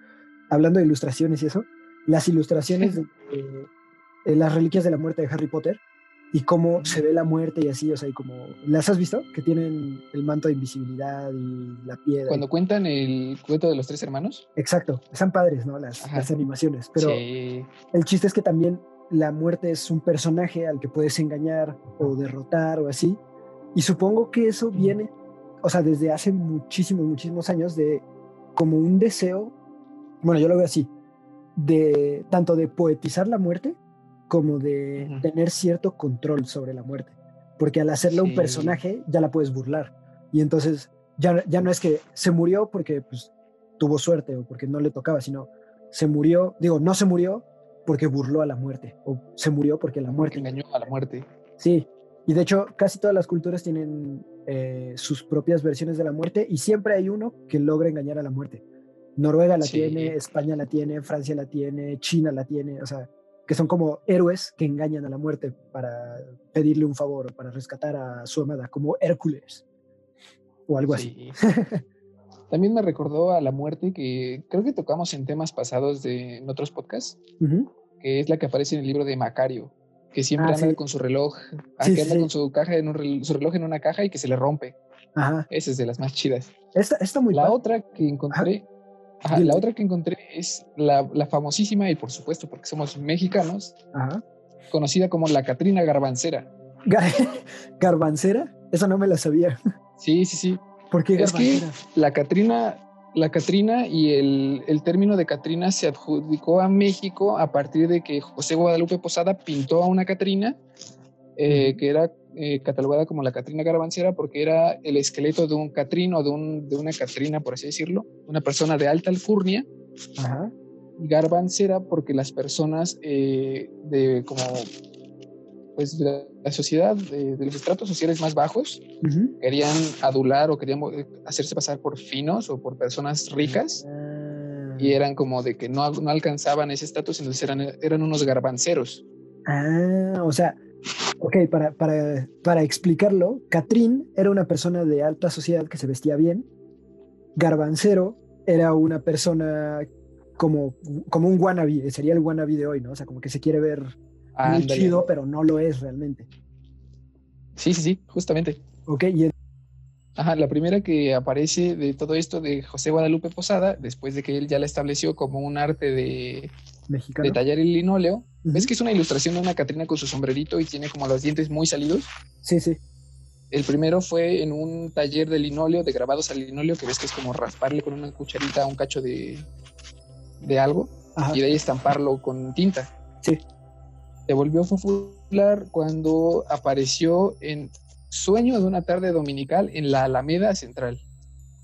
hablando de ilustraciones y eso, las ilustraciones de las reliquias de la muerte de Harry Potter, y cómo se ve la muerte y así, o sea, y como, ¿las has visto? Que tienen el manto de invisibilidad y la piedra. Cuando cuentan el cuento de los tres hermanos. Exacto, están padres, ¿no? Las, las animaciones, pero el chiste es que también la muerte es un personaje al que puedes engañar o derrotar o así, y supongo que eso viene, o sea, desde hace muchísimos, muchísimos años de como un deseo, bueno, yo lo veo así, de tanto de poetizar la muerte, como de tener cierto control sobre la muerte. Porque al hacerla un personaje ya la puedes burlar. Y entonces ya, ya no es que se murió porque pues, tuvo suerte o porque no le tocaba, sino se murió, digo, no se murió porque burló a la muerte o se murió porque la muerte. engañó a la muerte. Sí, y de hecho casi todas las culturas tienen eh, sus propias versiones de la muerte y siempre hay uno que logra engañar a la muerte. Noruega la tiene, España la tiene, Francia la tiene, China la tiene, o sea, que son como héroes que engañan a la muerte para pedirle un favor o para rescatar a su amada, como Hércules o algo así. También me recordó a la muerte que creo que tocamos en temas pasados de en otros podcasts, que es la que aparece en el libro de Macario, que siempre ah, anda con su reloj, que anda con su caja en su reloj en una caja y que se le rompe. Ajá. Esa es de las más chidas. Esta, esta muy La otra que encontré la otra que encontré es la, famosísima, y por supuesto porque somos mexicanos, conocida como la Catrina Garbancera. [laughs] ¿Garbancera? Esa no me la sabía. Sí, sí, sí. ¿Por qué Es que la Catrina, la Catrina y el, el, término de Catrina se adjudicó a México a partir de que José Guadalupe Posada pintó a una Catrina eh, que era eh, catalogada como la Catrina Garbancera porque era el esqueleto de un Catrín o de, un, de una Catrina, por así decirlo, una persona de alta alcurnia. Y Garbancera porque las personas eh, de como pues de la sociedad, de, los estratos sociales más bajos, querían adular o querían hacerse pasar por finos o por personas ricas. Ah. Y eran como de que no, no alcanzaban ese estatus, entonces eran, eran unos garbanceros. Ah, o sea, Ok, para, para, para explicarlo, Catrín era una persona de alta sociedad que se vestía bien. Garbancero era una persona como, como un wannabe, sería el wannabe de hoy, ¿no? O sea, como que se quiere ver muy chido, pero no lo es realmente. Sí, sí, sí, justamente. Ok, y Ajá, la primera que aparece de todo esto de José Guadalupe Posada, después de que él ya la estableció como un arte de, de tallar el linóleo. ¿Ves que es una ilustración de una Catrina con su sombrerito y tiene como los dientes muy salidos? Sí, sí. El primero fue en un taller de linóleo, de grabados al linóleo, que ves que es como rasparle con una cucharita un cacho de, de algo y de ahí estamparlo con tinta. Sí. Se volvió popular cuando apareció en Sueño de una tarde dominical en la Alameda Central,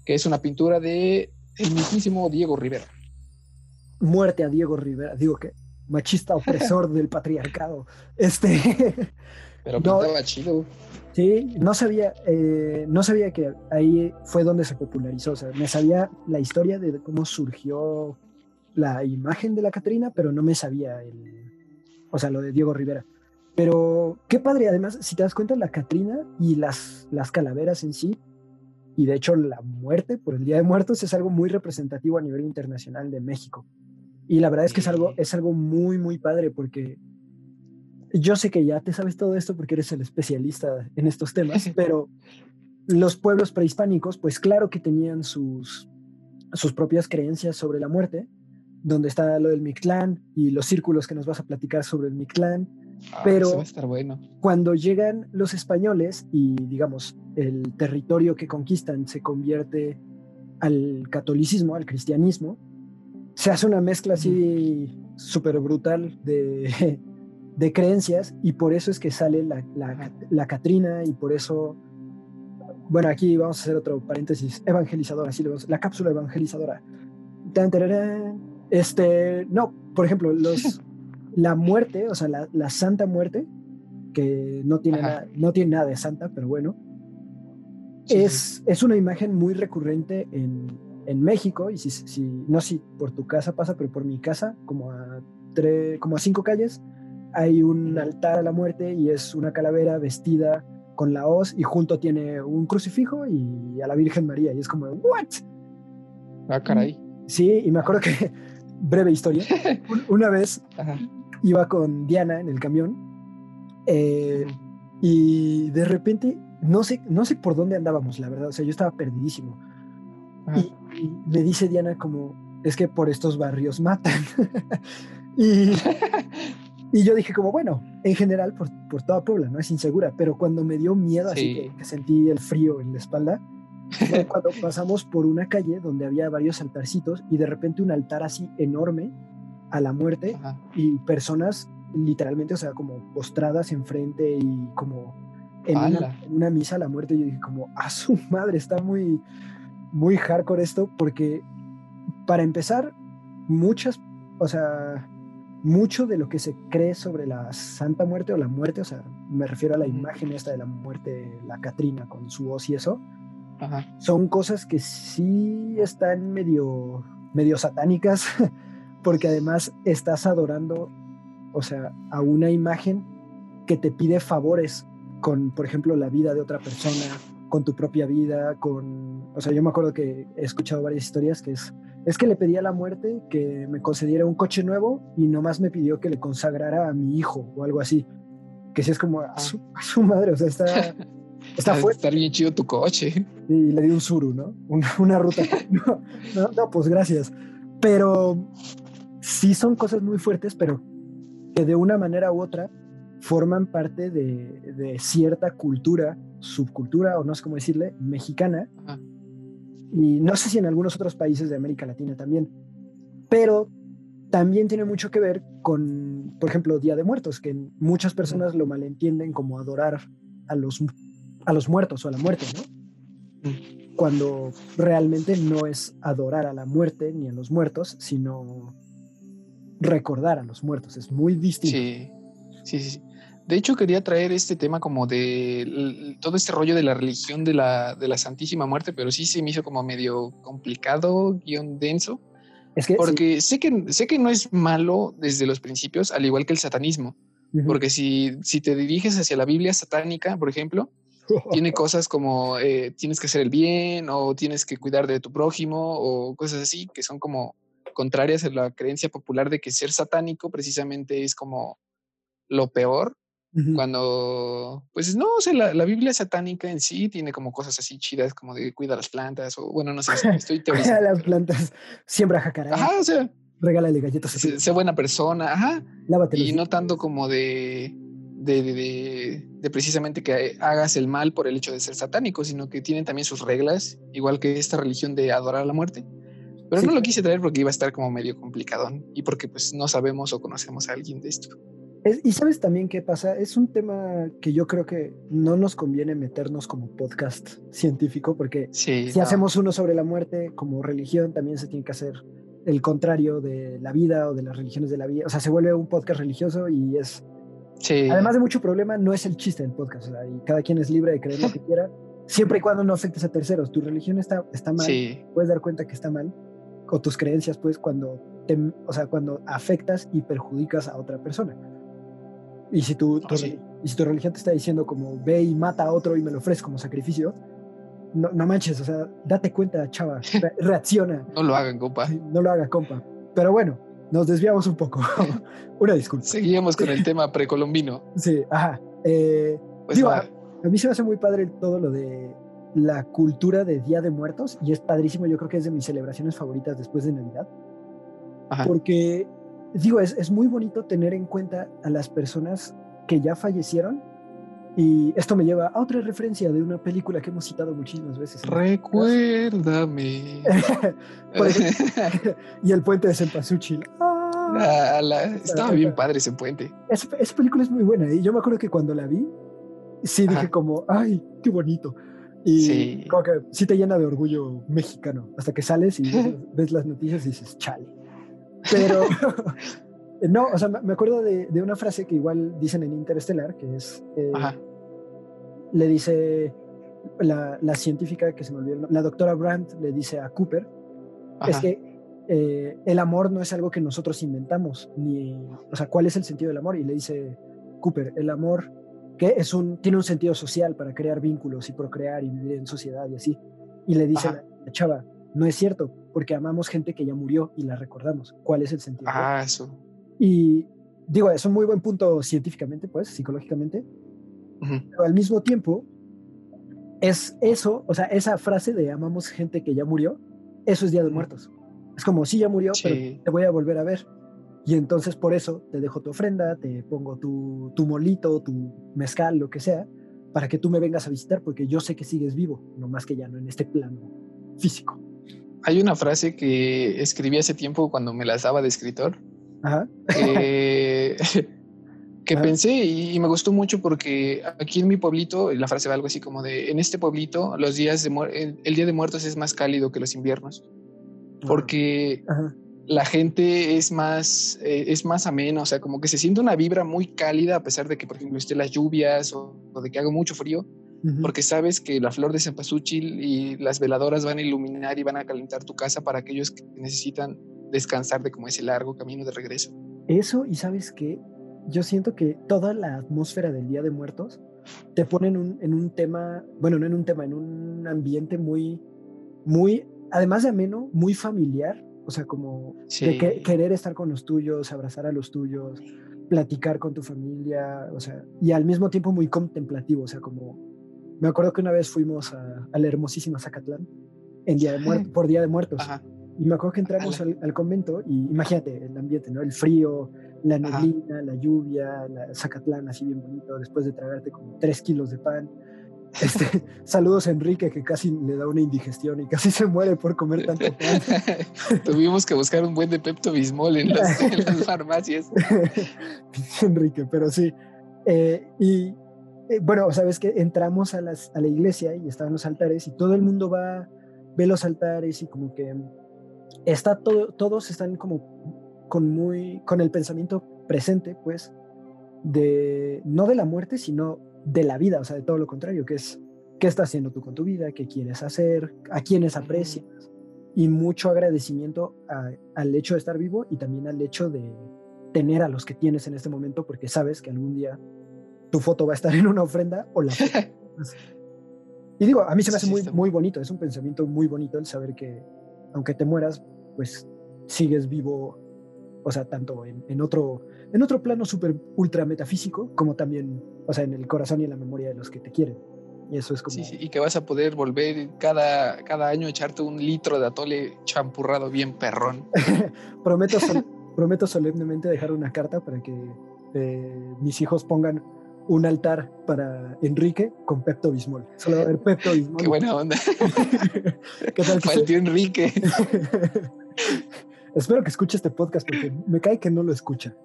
que es una pintura de el mismísimo Diego Rivera. Muerte a Diego Rivera, digo que machista opresor del patriarcado. Este. Pero pintaba chido. Sí, no sabía, eh, no sabía que ahí fue donde se popularizó. O sea, me sabía la historia de cómo surgió la imagen de la Catrina, pero no me sabía el, o sea, lo de Diego Rivera. Pero qué padre, además, si te das cuenta, la Catrina y las, las calaveras en sí, y de hecho la muerte por el Día de Muertos es algo muy representativo a nivel internacional de México. Y la verdad es que es algo, es algo muy, muy padre porque yo sé que ya te sabes todo esto porque eres el especialista en estos temas, [laughs] pero los pueblos prehispánicos, pues claro que tenían sus, sus propias creencias sobre la muerte, donde está lo del Mictlán y los círculos que nos vas a platicar sobre el Mictlán Ah, Pero- va a estar bueno. Cuando llegan los españoles y, digamos, el territorio que conquistan se convierte al catolicismo, al cristianismo, se hace una mezcla así súper brutal de, [laughs] de creencias y por eso es que sale la, la, la Catrina y por eso, bueno, aquí vamos a hacer otro paréntesis, evangelizadora, así le vamos- la cápsula evangelizadora. Tan, tararán. Este, no, por ejemplo, los, [laughs] la muerte, o sea, la, la santa muerte, que no tiene, nada, no tiene nada de santa, pero bueno, Sí, sí. es, es una imagen muy recurrente en, en México, y si, si, no si por tu casa pasa, pero por mi casa, como a, tre- como a cinco calles, hay un altar a la muerte y es una calavera vestida con la hoz y junto tiene un crucifijo y a la Virgen María. Y es como, ¿what? Ah, caray. Sí, y me acuerdo que, breve historia, [laughs] un- una vez Ajá. iba con Diana en el camión eh, y de repente, no sé, no sé por dónde andábamos, la verdad, o sea, yo estaba perdidísimo. Y, y me dice Diana como, es que por estos barrios matan. [laughs] y, [laughs] y yo dije como, bueno, en general por, por toda Puebla, ¿no? Es insegura, pero cuando me dio miedo, así Sí. que, que sentí el frío en la espalda, fue [laughs] cuando pasamos por una calle donde había varios altarcitos y de repente un altar así enorme a la muerte Ajá. y personas literalmente, o sea, como postradas enfrente y como en una, en una misa a la muerte. Yo dije como, a su madre, está muy, muy hardcore esto porque para empezar, muchas, o sea, mucho de lo que se cree sobre la Santa Muerte o la muerte, o sea, me refiero a la imagen esta de la muerte, la Catrina con su voz y eso, Ajá. son cosas que sí están medio, medio satánicas, [laughs] porque además estás adorando, o sea, a una imagen que te pide favores con, por ejemplo, la vida de otra persona, con tu propia vida, con, o sea, yo me acuerdo que he escuchado varias historias que es, es que le pedí a la muerte que me concediera un coche nuevo y nomás me pidió que le consagrara a mi hijo o algo así, que sí es como a su, a su madre, o sea, está, [laughs] está fuerte. estar bien chido tu coche. Y le di un suru, ¿no? Una, una ruta. [laughs] No, no, no, pues gracias. Pero sí son cosas muy fuertes, pero que de una manera u otra forman parte de, de cierta cultura, subcultura, o no sé cómo decirle, mexicana. Ajá. Y no sé si en algunos otros países de América Latina también. Pero también tiene mucho que ver con, por ejemplo, Día de Muertos, que muchas personas lo malentienden como adorar a los, a los muertos o a la muerte, ¿no? cuando realmente no es adorar a la muerte ni a los muertos, sino recordar a los muertos. Es muy distinto. Sí, sí, sí. sí. De hecho, quería traer este tema como de todo este rollo de la religión de la, de la Santísima Muerte, pero sí se me hizo como medio complicado, guion denso, Es que sí, porque sé, que, sé que no es malo desde los principios, al igual que el satanismo, ujú. porque si, si te diriges hacia la Biblia satánica, por ejemplo, tiene [laughs] cosas como eh, tienes que hacer el bien o tienes que cuidar de tu prójimo o cosas así que son como contrarias a la creencia popular de que ser satánico precisamente es como lo peor cuando pues no o sea la, la Biblia satánica en sí tiene como cosas así chidas como de cuida las plantas o bueno no sé estoy [laughs] teorizando Las plantas, siembra jacará, ajá o sea regálale galletas sé, buena persona ajá lávate y no tanto como de de, de, de- de precisamente que hagas el mal por el hecho de ser satánico, sino que tienen también sus reglas, igual que esta religión de adorar a la muerte. Pero Sí, no lo quise traer porque iba a estar como medio complicadón y porque pues no sabemos o conocemos a alguien de esto. Es- y sabes también qué pasa, es un tema que yo creo que no nos conviene meternos como podcast científico, porque Sí. si no. hacemos uno sobre la muerte como religión, también se tiene que hacer el contrario de la vida o de las religiones de la vida. O sea, se vuelve un podcast religioso y es Sí. Además de mucho problema, no es el chiste del podcast. o sea, y cada quien es libre de creer lo que quiera, siempre y cuando no afectes a terceros. Tu religión está, está mal, Sí. puedes dar cuenta que está mal, o tus creencias, pues, cuando, te, o sea, cuando afectas y perjudicas a otra persona. Y si, tu, tu Ah, sí. y si tu religión te está diciendo como ve y mata a otro y me lo ofreces como sacrificio, no, no manches, o sea, date cuenta, chava, [laughs] re- reacciona, No lo hagan, compa. no lo haga, compa. Pero bueno, nos desviamos un poco. [laughs] Una disculpa. Seguimos con el [laughs] tema precolombino. Sí, ajá. Eh, Pues Digo, va. A mí se me hace muy padre todo lo de la cultura de Día de Muertos y es padrísimo, yo creo que es de mis celebraciones favoritas después de Navidad, Ajá. porque digo, es, es muy bonito tener en cuenta a las personas que ya fallecieron. Y esto me lleva a otra referencia de una película que hemos citado muchísimas veces. Recuérdame. [laughs] [laughs] y el puente de Cempasúchil. Ah, estaba bien [laughs] padre ese puente. Esa, película es muy buena. Y yo me acuerdo que cuando la vi, sí dije como, ay, qué bonito. Y sí. como que sí te llena de orgullo mexicano. Hasta que sales y ves, las noticias y dices, chale. Pero no, o sea, me acuerdo de, de, una frase que igual dicen en Interestelar, que es, eh, le dice la, la, científica que se me olvidó, la doctora Brandt le dice a Cooper, es que eh, el amor no es algo que nosotros inventamos, ni, o sea, ¿cuál es el sentido del amor? Y le dice Cooper, el amor que es un, tiene un sentido social para crear vínculos y procrear y vivir en sociedad y así. Y le dice la, chava, no es cierto, porque amamos gente que ya murió y la recordamos. ¿Cuál es el sentido? Ah, eso. Y digo, es un muy buen punto científicamente, pues, psicológicamente, pero al mismo tiempo, es eso, o sea, esa frase de amamos gente que ya murió, eso es Día de Muertos. Es como, sí, ya murió, pero te voy a volver a ver. Y entonces por eso te dejo tu ofrenda, te pongo tu, tu molito, tu mezcal, lo que sea, para que tú me vengas a visitar, porque yo sé que sigues vivo, no más que ya no en este plano físico. Hay una frase que escribí hace tiempo cuando me la daba de escritor, Ajá. [laughs] que, pensé y, me gustó mucho porque aquí en mi pueblito, la frase va algo así como de, en este pueblito los días de el, el Día de Muertos es más cálido que los inviernos porque la gente es más, eh, es más amena, o sea, como que se siente una vibra muy cálida a pesar de que, por ejemplo, esté las lluvias o, de que haga mucho frío, porque sabes que la flor de cempasúchil y las veladoras van a iluminar y van a calentar tu casa para aquellos que necesitan descansar de como ese largo camino de regreso. Eso, y sabes que yo siento que toda la atmósfera del Día de Muertos te pone en un, en un tema, bueno, no en un tema, en un ambiente muy, muy además de ameno, muy familiar, o sea, como de querer estar con los tuyos, abrazar a los tuyos, platicar con tu familia, o sea, y al mismo tiempo muy contemplativo, o sea, como me acuerdo que una vez fuimos a, la hermosísima Zacatlán en día de [laughs] por Día de Muertos. Y me acuerdo que entramos al, convento y imagínate el ambiente, ¿no? El frío, la neblina, la lluvia, la Zacatlán así bien bonito, después de tragarte como tres kilos de pan. Este, [laughs] [laughs] saludos a Enrique, que casi le da una indigestión y casi se muere por comer tanto pan. [laughs] Tuvimos que buscar un buen de Pepto Bismol en las, farmacias. Enrique, pero sí. Eh, y eh, bueno, sabes que entramos a, las, a la iglesia y estaban los altares y todo el mundo va, ve los altares y como que está todo, todos están como con muy, con el pensamiento presente, pues, de, no de la muerte, sino de la vida, o sea, de todo lo contrario, que es qué estás haciendo tú con tu vida, qué quieres hacer, a quiénes aprecias, y mucho agradecimiento al hecho de estar vivo y también al hecho de tener a los que tienes en este momento, porque sabes que algún día tu foto va a estar en una ofrenda o la [laughs] Y digo, a mí se me hace muy, muy bonito, es un pensamiento muy bonito el saber que aunque te mueras, pues sigues vivo, o sea, tanto en, en otro en otro plano súper ultra metafísico, como también, o sea, en el corazón y en la memoria de los que te quieren. Y eso es como... Sí, sí, y que vas a poder volver cada, cada año a echarte un litro de atole champurrado bien perrón. [laughs] prometo, prometo solemnemente dejar una carta para que eh, mis hijos pongan un altar para Enrique con Pepto Bismol. Solo a haber Pepto [laughs] Bismol. Qué buena onda. [laughs] ¿Qué tal que Enrique. [laughs] Espero que escuche este podcast porque me cae que no lo escucha.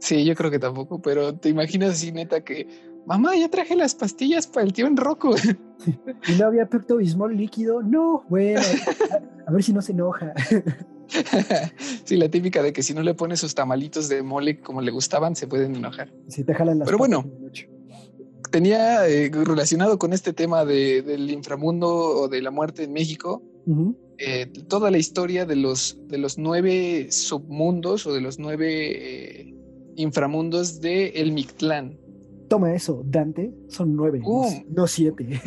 Sí, yo creo que tampoco, pero te imaginas así, neta, que mamá, ya traje las pastillas para el tío en roco. [laughs] ¿Y no había Pepto Bismol líquido? No, bueno, a, ver si no se enoja. [laughs] sí, la típica de que si no le pones sus tamalitos de mole como le gustaban, se pueden enojar. Sí, te jalan las Pero bueno, tenía eh, relacionado con este tema del inframundo o de la muerte en México, eh, toda la historia de los, de los nueve submundos o de los nueve eh, inframundos de El Mictlán. Toma eso, Dante, son nueve, no, siete.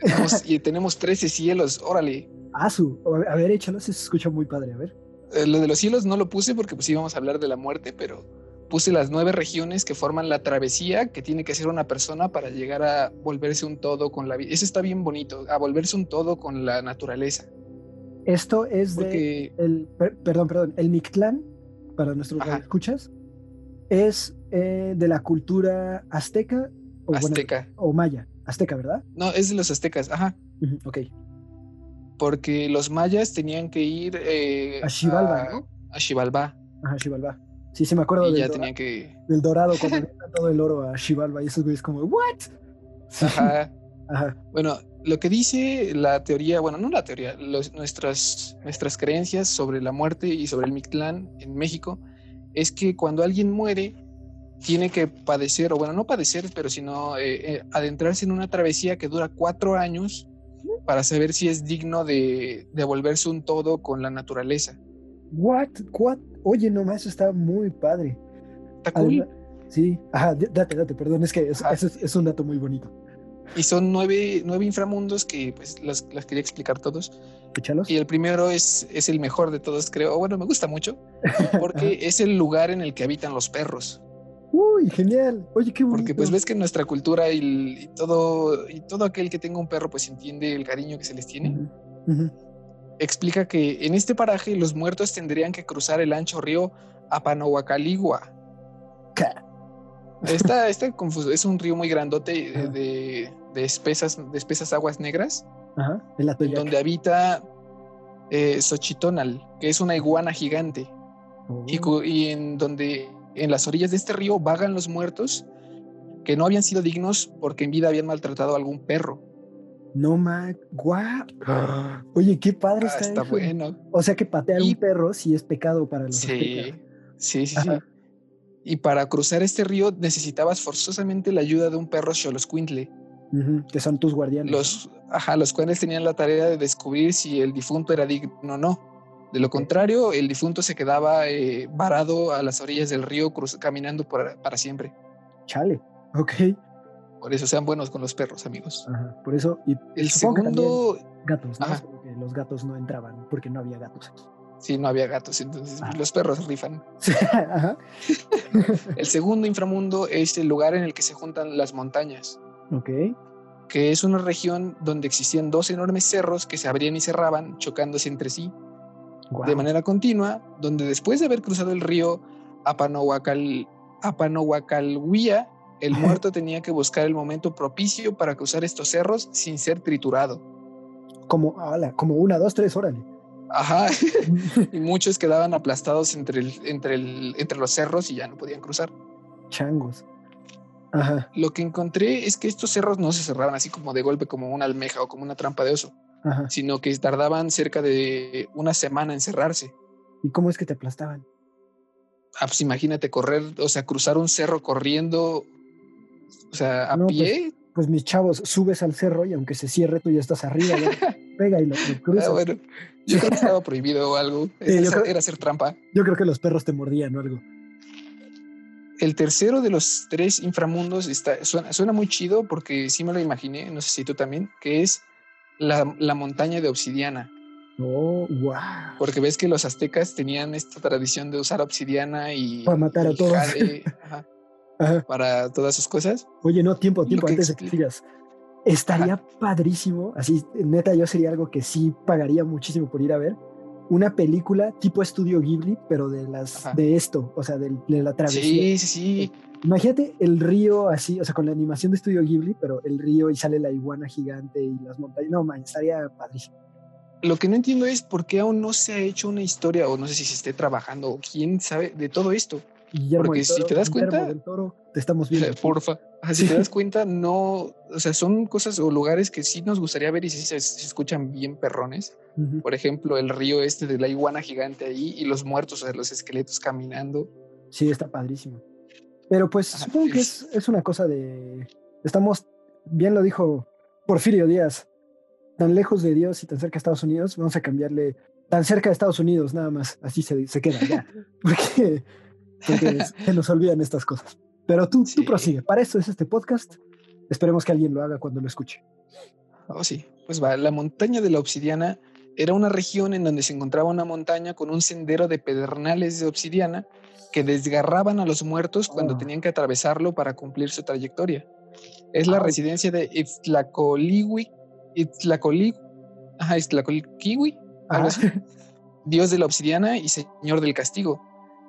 [laughs] y tenemos trece cielos, órale. Ah, su, a ver, échalo, se escucha muy padre, a ver. Eh, lo de los cielos no lo puse porque pues íbamos a hablar de la muerte, pero puse las nueve regiones que forman la travesía que tiene que hacer una persona para llegar a volverse un todo con la vida. Eso está bien bonito, a volverse un todo con la naturaleza. Esto es de el perdón, perdón, el Mictlán para nuestros escuchas es eh, de la cultura azteca o, bueno, Azteca. o maya. Azteca, ¿verdad? No, es de los aztecas, ajá. Ujú, Ok. Porque los mayas tenían que ir eh, A Xibalba, a, ¿no? a. Ajá, Xibalba. Sí, sí, me acuerdo Y del, ya dora- tenían que. del dorado dan [laughs] todo el oro a Xibalba y esos güeyes como, ¿what? [laughs] Sí. Ajá. Ajá. Bueno, lo que dice la teoría, bueno, no la teoría, los- nuestras, nuestras creencias sobre la muerte y sobre el Mictlán en México es que cuando alguien muere, tiene que padecer, o bueno, no padecer, pero sino eh, eh, adentrarse en una travesía que dura cuatro años para saber si es digno de, de volverse un todo con la naturaleza. What? What? Oye, no más, eso está muy padre. Está cool. Además- sí, ajá, date, date, perdón, es que es, es un dato muy bonito. Y son nueve, nueve inframundos que pues las, las quería explicar todos. Échalos. Y el primero es, es el mejor de todos, creo. O Bueno, me gusta mucho [laughs] porque es el lugar en el que habitan los perros. Uy, genial. Oye, qué bonito. Porque pues ves que nuestra cultura y, el- y todo y todo aquel que tenga un perro pues entiende el cariño que se les tiene. Explica que en este paraje los muertos tendrían que cruzar el ancho río Apanohuacaligua. Está, está confuso. Es un río muy grandote Ajá. de, de espesas, de espesas aguas negras, Ajá, el atoyac. donde habita eh, Xochitonal, que es una iguana gigante. Oh. y, en donde en las orillas de este río vagan los muertos que no habían sido dignos porque en vida habían maltratado a algún perro. No, Mac. Guau. [gasps] Oye, qué padre Ah, está, está eso. bueno. O sea que patear Y- un perro sí es pecado para los Sí, aztecas. sí, sí, sí. Ajá. Y para cruzar este río necesitabas forzosamente la ayuda de un perro Xoloscuintle. Ujú, que son tus guardianes. Los, ajá, los cuales tenían la tarea de descubrir si el difunto era digno o no. De lo contrario, el difunto se quedaba eh, varado a las orillas del río cruz- caminando por- para siempre. Chale. Ok. Por eso sean buenos con los perros, amigos. Ajá. Por eso. Y El segundo, gatos, ¿no? Ajá. Solo que los gatos no entraban porque no había gatos aquí. Sí, no había gatos, entonces Ah. los perros rifan. [laughs] El segundo inframundo es el lugar en el que se juntan las montañas, Ok. que es una región donde existían dos enormes cerros que se abrían y cerraban, chocándose entre sí de manera continua, donde después de haber cruzado el río Apanohuacal, Apanohuacalhuía, el muerto tenía que buscar el momento propicio para cruzar estos cerros sin ser triturado. Como, ala, como una, dos, tres, órale. Ajá, [laughs] y muchos quedaban aplastados entre, el, entre, el, entre los cerros y ya no podían cruzar. Changos. Ajá. Lo que encontré es que estos cerros no se cerraban así como de golpe, como una almeja o como una trampa de oso, Ajá. sino que tardaban cerca de una semana en cerrarse. ¿Y cómo es que te aplastaban? Ah, pues imagínate correr, o sea, cruzar un cerro corriendo, o sea, a No, pie. Pues mis chavos, subes al cerro y aunque se cierre, tú ya estás arriba, [laughs] pega y lo, lo Ah, bueno, yo creo que estaba [laughs] prohibido o algo. Sí, Era- creo- Era hacer trampa. Yo creo que los perros te mordían o algo. El tercero de los tres inframundos está, suena, suena muy chido porque sí me lo imaginé, no sé si tú también, que es la, la montaña de obsidiana. Oh, wow. Porque ves que los aztecas tenían esta tradición de usar obsidiana y. Para matar a todos. jade, [laughs] ajá, Ajá. para todas sus cosas. Oye, no, tiempo, tiempo, antes de que sigas. Estaría padrísimo, así, neta, yo sería algo que sí pagaría muchísimo por ir a ver. Una película tipo estudio Ghibli, pero de las Ajá. de esto, o sea, del- de, la travesía. Sí, sí, sí. Imagínate el río así, o sea, con la animación de estudio Ghibli, pero el río y sale la iguana gigante y las montañas. No, man, estaría padrísimo. Lo que no entiendo es por qué aún no se ha hecho una historia, o no sé si se esté trabajando, o quién sabe de todo esto. Guillermo Porque del si te das Guillermo cuenta- del Toro, te estamos viendo. Porfa. Si Sí. te das cuenta, no, o sea, son cosas o lugares que sí nos gustaría ver y sí se, se escuchan bien perrones. Por ejemplo, el río este de la iguana gigante ahí y los muertos, o sea, los esqueletos caminando. Sí, está padrísimo. Pero pues Ajá, supongo que es- es, es una cosa de... Estamos, bien lo dijo Porfirio Díaz, tan lejos de Dios y tan cerca de Estados Unidos, vamos a cambiarle tan cerca de Estados Unidos nada más, así se, se queda ya, [laughs] porque, porque [laughs] se nos olvidan estas cosas. Pero tú, Sí. tú prosigue, para eso es este podcast, esperemos que alguien lo haga cuando lo escuche. Oh, sí. Pues va, la montaña de la obsidiana era una región en donde se encontraba una montaña con un sendero de pedernales de obsidiana que desgarraban a los muertos cuando Ah. tenían que atravesarlo para cumplir su trayectoria. Es la Au. residencia de Itztlacoliwi, Itztlacoli, ajá, Ajá. así, [laughs] dios de la obsidiana y señor del castigo.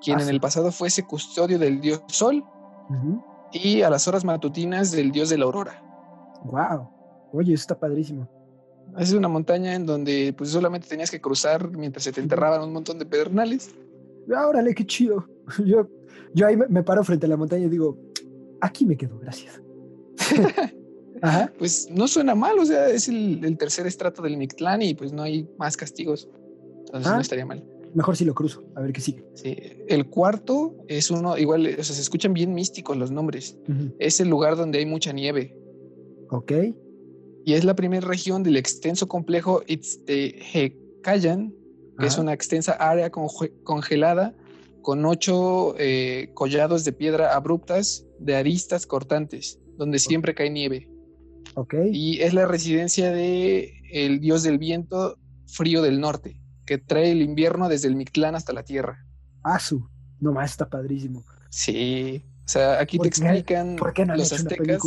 Quien Ah, en el pasado fuese custodio del dios Sol y a las horas matutinas del dios de la aurora. Wow. Oye, eso está padrísimo. Es una montaña en donde pues solamente tenías que cruzar mientras se te enterraban un montón de pedernales. Ah, Órale, qué chido. [laughs] Yo, yo ahí me, me paro frente a la montaña y digo, aquí me quedo, gracias. [laughs] Ajá. Pues no suena mal, o sea, es el, el tercer estrato del Mictlán y pues no hay más castigos. Entonces Ah. no estaría mal. Mejor si lo cruzo, a ver qué sigue. Sí. El cuarto es uno, igual, o sea, se escuchan bien místicos los nombres. Ujú. Es el lugar donde hay mucha nieve. Ok. y es la primera región del extenso complejo Itztehecayan, que es Ajá. una extensa área conge- congelada con ocho eh, collados de piedra abruptas de aristas cortantes, donde siempre cae nieve. Ok. Y es la residencia de el dios del viento frío del norte, que trae el invierno desde el Mictlán hasta la tierra. Asu. No más, está padrísimo. Sí, o sea, aquí te ¿Por qué- explican ¿Por qué no los aztecas.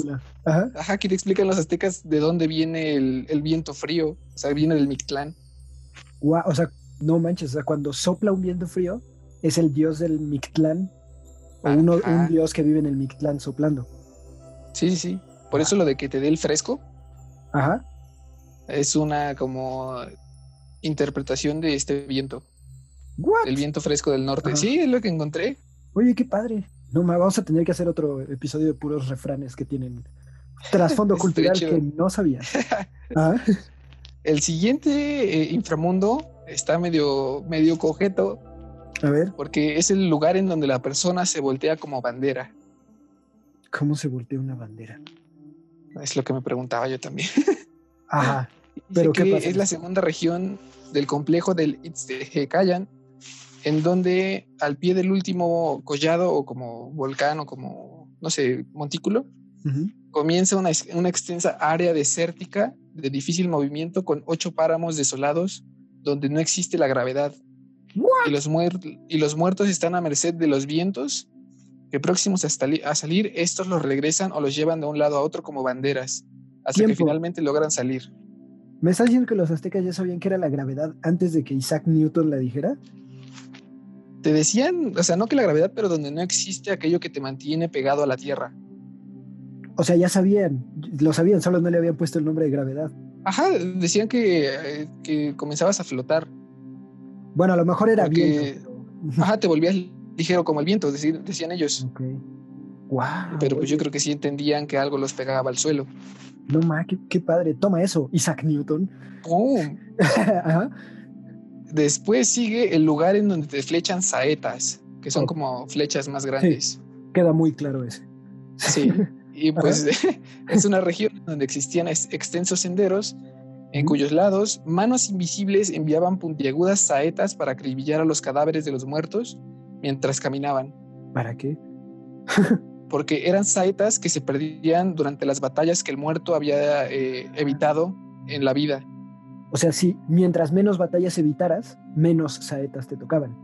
Ajá. Ajá, aquí te explican los aztecas de dónde viene el, el viento frío. O sea, viene del Mictlán. Guau, o sea, no manches, o sea, cuando sopla un viento frío, es el dios del Mictlán. O uno, un dios que vive en el Mictlán soplando. Sí, sí, sí. Por eso lo de que te dé el fresco Ajá. es una como interpretación de este viento, What? el viento fresco del norte. Ajá. Sí, es lo que encontré. Oye, qué padre. No, vamos a tener que hacer otro episodio de puros refranes que tienen trasfondo [laughs] cultural que no sabía. Ajá. [laughs] El siguiente eh, inframundo está medio, medio cojeto A ver, porque es el lugar en donde la persona se voltea como bandera. ¿cómo se voltea una bandera? Es lo que me preguntaba yo también. [laughs] Ajá. Dice ¿Pero qué que pasa en es la segunda región del complejo del Itztehecayan, en donde al pie del último collado o como volcán o como, no sé, montículo, comienza una, una extensa área desértica de difícil movimiento con ocho páramos desolados donde no existe la gravedad. Y los, muer- y los muertos están a merced de los vientos que próximos a, a salir, estos los regresan o los llevan de un lado a otro como banderas hasta que finalmente logran salir. ¿Me estás diciendo que los aztecas ya sabían que era la gravedad antes de que Isaac Newton la dijera? Te decían, o sea, no que la gravedad, pero donde no existe aquello que te mantiene pegado a la Tierra. O sea, ya sabían, lo sabían, solo no le habían puesto el nombre de gravedad. Ajá, decían que, eh, que comenzabas a flotar. Bueno, a lo mejor era Porque- viento. Ajá, te volvías ligero como el viento, decían ellos. Ok. Wow. Pero pues yo creo que sí entendían que algo los pegaba al suelo. No ma, qué, qué padre. Toma eso, Isaac Newton. [laughs] Ajá. Después sigue el lugar en donde te flechan saetas, que son como flechas más grandes. Queda muy claro ese. Sí. Y [laughs] pues [laughs] es una región donde existían ex- extensos senderos en cuyos lados manos invisibles enviaban puntiagudas saetas para acribillar a los cadáveres de los muertos mientras caminaban, ¿Para qué? Porque eran saetas que se perdían durante las batallas que el muerto había eh, evitado en la vida. O sea, si mientras menos batallas evitaras, menos saetas te tocaban.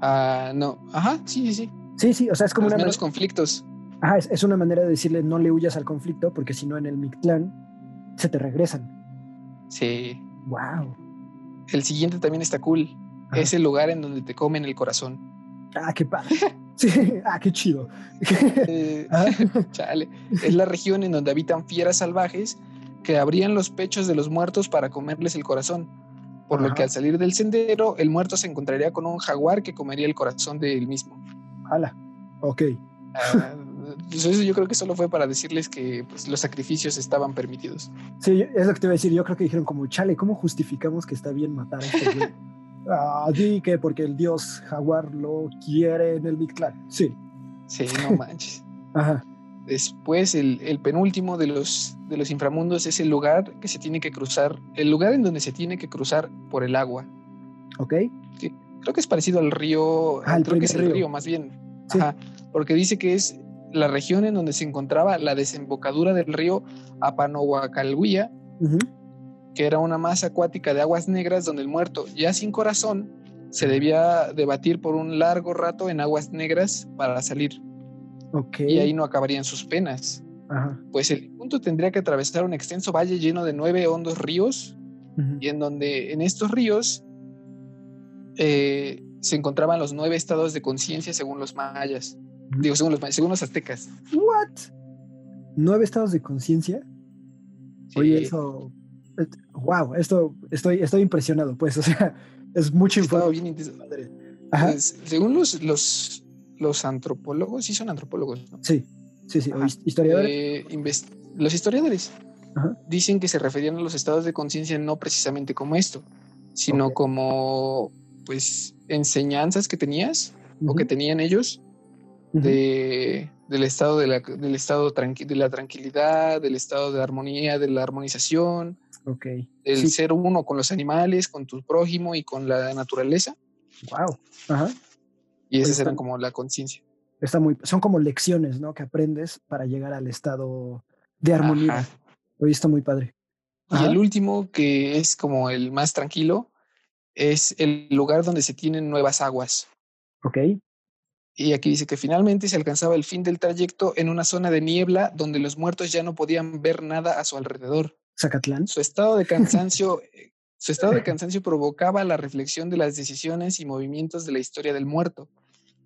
Ah, no, ajá, sí, sí, sí. Sí, sí, o sea, es como Los una, menos conflictos. Ajá, es, es una manera de decirle no le huyas al conflicto, porque si no en el Mictlán se te regresan. Sí. Wow. El siguiente también está cool. Ajá. Es el lugar en donde te comen el corazón. Ah, qué padre. [laughs] Sí, [laughs] ah, qué chido. Eh, Ajá. [laughs] [laughs] Chale. Es la región en donde habitan fieras salvajes que abrían los pechos de los muertos para comerles el corazón. Por lo que al salir del sendero, el muerto se encontraría con un jaguar que comería el corazón de él mismo. Hala. Ok. Ah, pues eso yo creo que solo fue para decirles que pues, los sacrificios estaban permitidos. Sí, es lo que te iba a decir. Yo creo que dijeron como, chale, ¿cómo justificamos que está bien matar a este güey? Ah, di que porque el dios jaguar lo quiere en el Mictlán. Sí. Sí, no [laughs] manches. Ajá. Después, el, el penúltimo de los, de los inframundos es el lugar que se tiene que cruzar, el lugar en donde se tiene que cruzar por el agua. Ok. Creo que es parecido al río, Ah, el creo que es el río. río más bien. Sí. Ajá, porque dice que es la región en donde se encontraba la desembocadura del río Apanohuacalhuia, Ujú. Que era una masa acuática de aguas negras donde el muerto, ya sin corazón, se debía debatir por un largo rato en aguas negras para salir. Y ahí no acabarían sus penas. Ajá. Pues el punto tendría que atravesar un extenso valle lleno de nueve hondos ríos y en donde en estos ríos eh, se encontraban los nueve estados de conciencia según los mayas. Digo, según los, mayas, según los aztecas. ¿What? ¿Nueve estados de conciencia? Sí. Oye, eso. Wow, esto estoy, estoy impresionado, pues. [laughs] O sea, es mucho bien. Ajá. Según los, los, los antropólogos, sí son antropólogos, ¿no? Sí, sí, sí. Ajá. historiadores. Eh, los historiadores Ajá. dicen que se referían a los estados de conciencia no precisamente como esto, sino como pues enseñanzas que tenías o que tenían ellos de, del estado de la, del estado tranqui- de la tranquilidad, del estado de armonía, de la armonización, Ok. del Sí. ser uno con los animales, con tu prójimo y con la naturaleza. Wow. Ajá. Y esas eran como la conciencia. Está muy, son como lecciones, ¿no? Que aprendes para llegar al estado de armonía. Ajá. Hoy está muy padre. Y el último, que es como el más tranquilo, es el lugar donde se tienen nuevas aguas. Ok. Y aquí dice que finalmente se alcanzaba el fin del trayecto en una zona de niebla donde los muertos ya no podían ver nada a su alrededor. Zacatlán. Su estado de cansancio, [laughs] eh, su estado de cansancio provocaba la reflexión de las decisiones y movimientos de la historia del muerto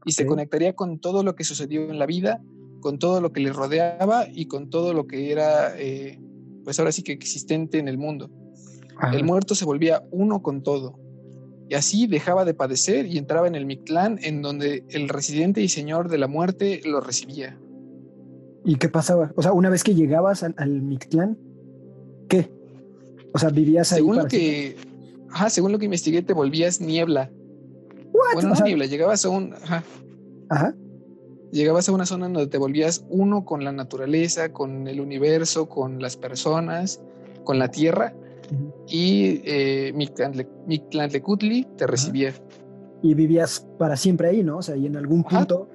y se conectaría con todo lo que sucedió en la vida, con todo lo que le rodeaba y con todo lo que era, eh, pues ahora sí que existente en el mundo. Ajá. El muerto se volvía uno con todo. Y así dejaba de padecer y entraba en el Mictlán, en donde el residente y señor de la muerte lo recibía. ¿Y qué pasaba? O sea, una vez que llegabas al, al Mictlán, ¿qué? O sea, vivías ahí Según lo que, ajá, según lo que investigué, te volvías niebla. What? Bueno, O no sea, niebla, llegabas a un, ajá, Ajá. llegabas a una zona donde te volvías uno con la naturaleza, con el universo, con las personas, con la tierra, Ujú. y eh, Mictlantecutli te recibía. Y vivías para siempre ahí, ¿no? O sea, y en algún Ajá. punto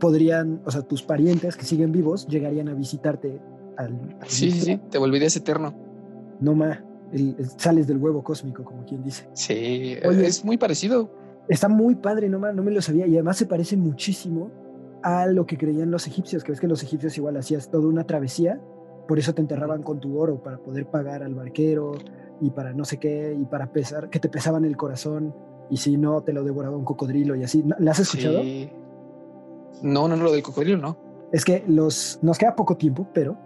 podrían, o sea, tus parientes que siguen vivos llegarían a visitarte al. al Sí, sí, sí, te volverías eterno. No el- sales del huevo cósmico, como quien dice. Sí, Oye. es muy parecido. Está muy padre, no, ma, no me lo sabía. Y además se parece muchísimo a lo que creían los egipcios, que ves que los egipcios igual hacías toda una travesía, por eso te enterraban con tu oro, para poder pagar al barquero y para no sé qué, y para pesar, que te pesaban el corazón, y si no, te lo devoraba un cocodrilo y así. ¿No- ¿La has escuchado? Sí. No, no, no, lo del cocodrilo, no. Es que los, nos queda poco tiempo, pero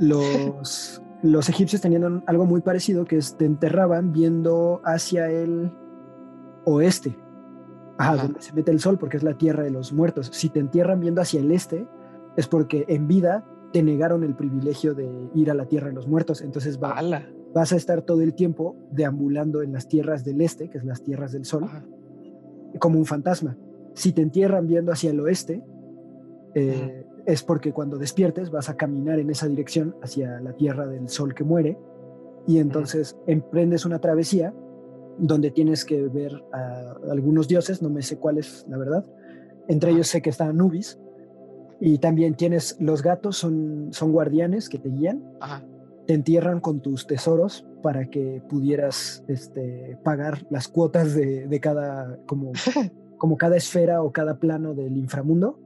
los, los egipcios tenían algo muy parecido, que es te enterraban viendo hacia el oeste, Ajá, Ajá. donde se mete el sol, porque es la tierra de los muertos. Si te entierran viendo hacia el este, es porque en vida te negaron el privilegio de ir a la tierra de los muertos. Entonces va- vas a estar todo el tiempo deambulando en las tierras del este, que es las tierras del sol, Ajá. como un fantasma. Si te entierran viendo hacia el oeste, eh, es porque cuando despiertes vas a caminar en esa dirección hacia la tierra del sol que muere y entonces emprendes una travesía donde tienes que ver a algunos dioses, no me sé cuáles, la verdad. Entre ellos sé que está Anubis y también tienes los gatos, son, son guardianes que te guían Ajá. te entierran con tus tesoros para que pudieras este, pagar las cuotas de, de cada, como, [laughs] como cada esfera o cada plano del inframundo,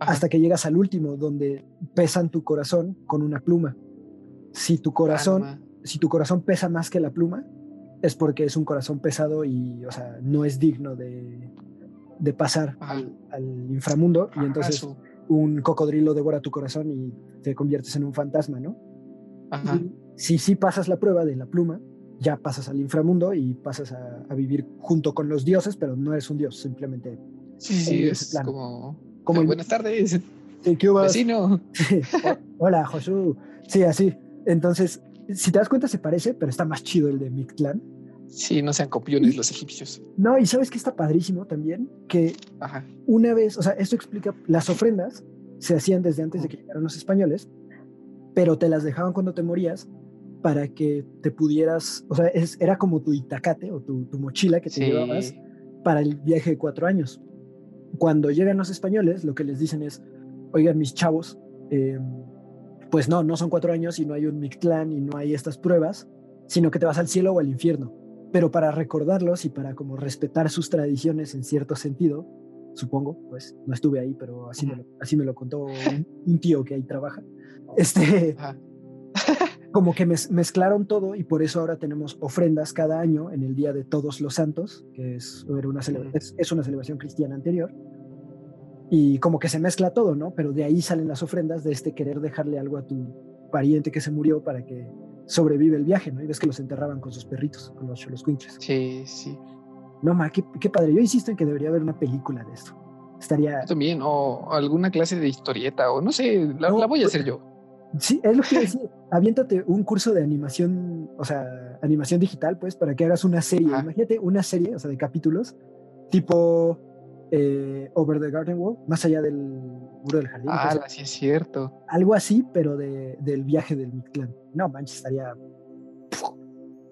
Ajá. hasta que llegas al último, donde pesan tu corazón con una pluma. Si tu corazón, Ah, no si tu corazón pesa más que la pluma, es porque es un corazón pesado y, o sea, no es digno de, de pasar al, al inframundo. Y entonces un cocodrilo devora tu corazón y te conviertes en un fantasma, ¿no? Ajá. Y si sí pasas la prueba de la pluma, ya pasas al inframundo y pasas a, a vivir junto con los dioses, pero no eres un dios, simplemente Sí, sí, es plano. como. Como el Buenas tardes, ¿qué hubo? vecino. [laughs] Hola, Josu. Sí, así. Entonces, si te das cuenta, se parece, pero está más chido el de Mictlán. Sí, no sean copiones los egipcios. No, y sabes que está padrísimo también, que Ajá. una vez, o sea, esto explica, las ofrendas se hacían desde antes de que llegaran los españoles, pero te las dejaban cuando te morías para que te pudieras, o sea, es- era como tu itacate o tu, tu mochila que te llevabas para el viaje de cuatro años. Cuando llegan los españoles, lo que les dicen es, oigan mis chavos, eh, pues no, no son cuatro años y no hay un Mictlán y no hay estas pruebas, sino que te vas al cielo o al infierno. Pero para recordarlos y para como respetar sus tradiciones en cierto sentido, supongo, pues no estuve ahí, pero así, me, lo, así me lo contó un, un tío que ahí trabaja. Este, Ajá. Como que mezclaron todo y por eso ahora tenemos ofrendas cada año en el Día de Todos los Santos, que es una, es una celebración cristiana anterior. Y como que se mezcla todo, ¿no? Pero de ahí salen las ofrendas de este querer dejarle algo a tu pariente que se murió para que sobrevive el viaje, ¿no? Y ves que los enterraban con sus perritos, con los los Sí, sí. No, ma, qué, qué, padre. Yo insisto en que debería haber una película de esto. Estaría... también, o alguna clase de historieta, o no sé, la, voy a pues, hacer yo. Sí, es lo que decía. Aviéntate un curso de animación, o sea, animación digital, pues, para que hagas una serie. Imagínate una serie, o sea, de capítulos, tipo eh, Over the Garden Wall, más allá del muro del jardín. Ah, sí es cierto. Algo así, pero de, del viaje del Mictlán. No, manches, estaría.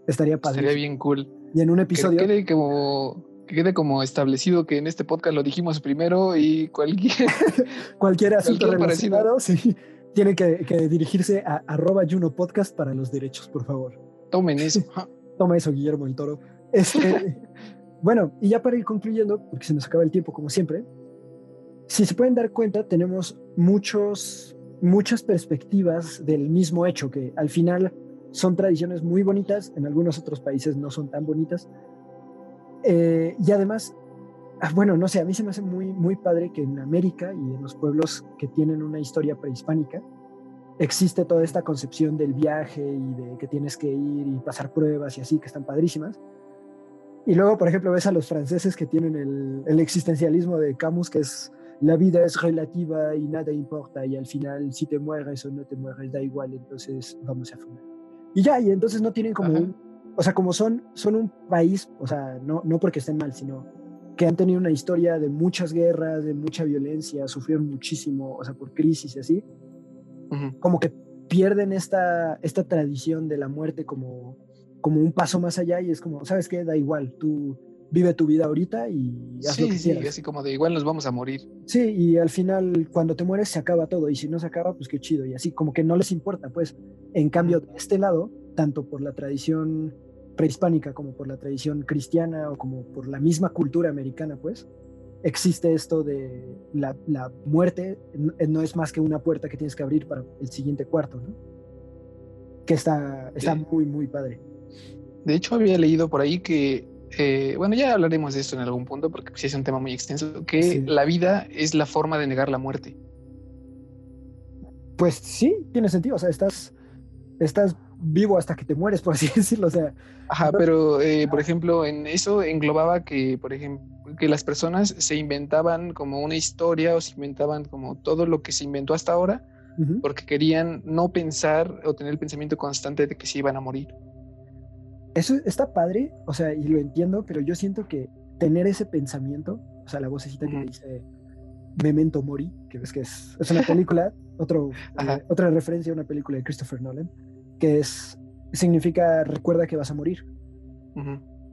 Estaría padre. Estaría bien cool. Y en un episodio. Que quede como, que quede como establecido que en este podcast lo dijimos primero y cualquier. [laughs] cualquier asunto relacionado, sí, tiene que, dirigirse a arroba Juno Podcast para los derechos, por favor. Tomen eso. [laughs] Toma eso, Guillermo el Toro. Este, [laughs] bueno, y ya para ir concluyendo, porque se nos acaba el tiempo como siempre, si se pueden dar cuenta, tenemos muchos, muchas perspectivas del mismo hecho, que al final son tradiciones muy bonitas, en algunos otros países no son tan bonitas. Eh, y además, bueno, no sé, a mí se me hace muy, muy padre que en América y en los pueblos que tienen una historia prehispánica, existe toda esta concepción del viaje y de que tienes que ir y pasar pruebas y así, que están padrísimas. Y luego, por ejemplo, ves a los franceses que tienen el, el, existencialismo de Camus, que es la vida es relativa y nada importa, y al final si te mueres o no te mueres, da igual, entonces vamos a fumar. Y ya, y entonces no tienen como un, o sea, como son, son un país, o sea, no, no porque estén mal, sino que han tenido una historia de muchas guerras, de mucha violencia, sufrieron muchísimo, o sea, por crisis y así, como que pierden esta, esta tradición de la muerte como, como un paso más allá y es como, ¿sabes qué? Da igual, tú vive tu vida ahorita y haz lo que sí, así como de igual nos vamos a morir. Sí, y al final cuando te mueres se acaba todo y si no se acaba, pues qué chido y así como que no les importa, pues en cambio de este lado, tanto por la tradición prehispánica como por la tradición cristiana o como por la misma cultura americana, pues existe esto de la, la muerte no es más que una puerta que tienes que abrir para el siguiente cuarto, ¿no? Que está, está muy, muy padre. De hecho, había leído por ahí que eh, bueno, ya hablaremos de esto en algún punto porque sí es un tema muy extenso, que la vida es la forma de negar la muerte. Pues sí, tiene sentido, o sea, estás, estás vivo hasta que te mueres, por así [laughs] decirlo, o sea. Ajá, pero eh, por ejemplo, en eso englobaba que, por ejemplo, que las personas se inventaban como una historia o se inventaban como todo lo que se inventó hasta ahora porque querían no pensar o tener el pensamiento constante de que se iban a morir. Eso está padre, o sea, y lo entiendo, pero yo siento que tener ese pensamiento, o sea, la vocecita que dice Memento Mori, que ves que es, es una película, otro, eh, otra referencia a una película de Christopher Nolan, que es, significa recuerda que vas a morir.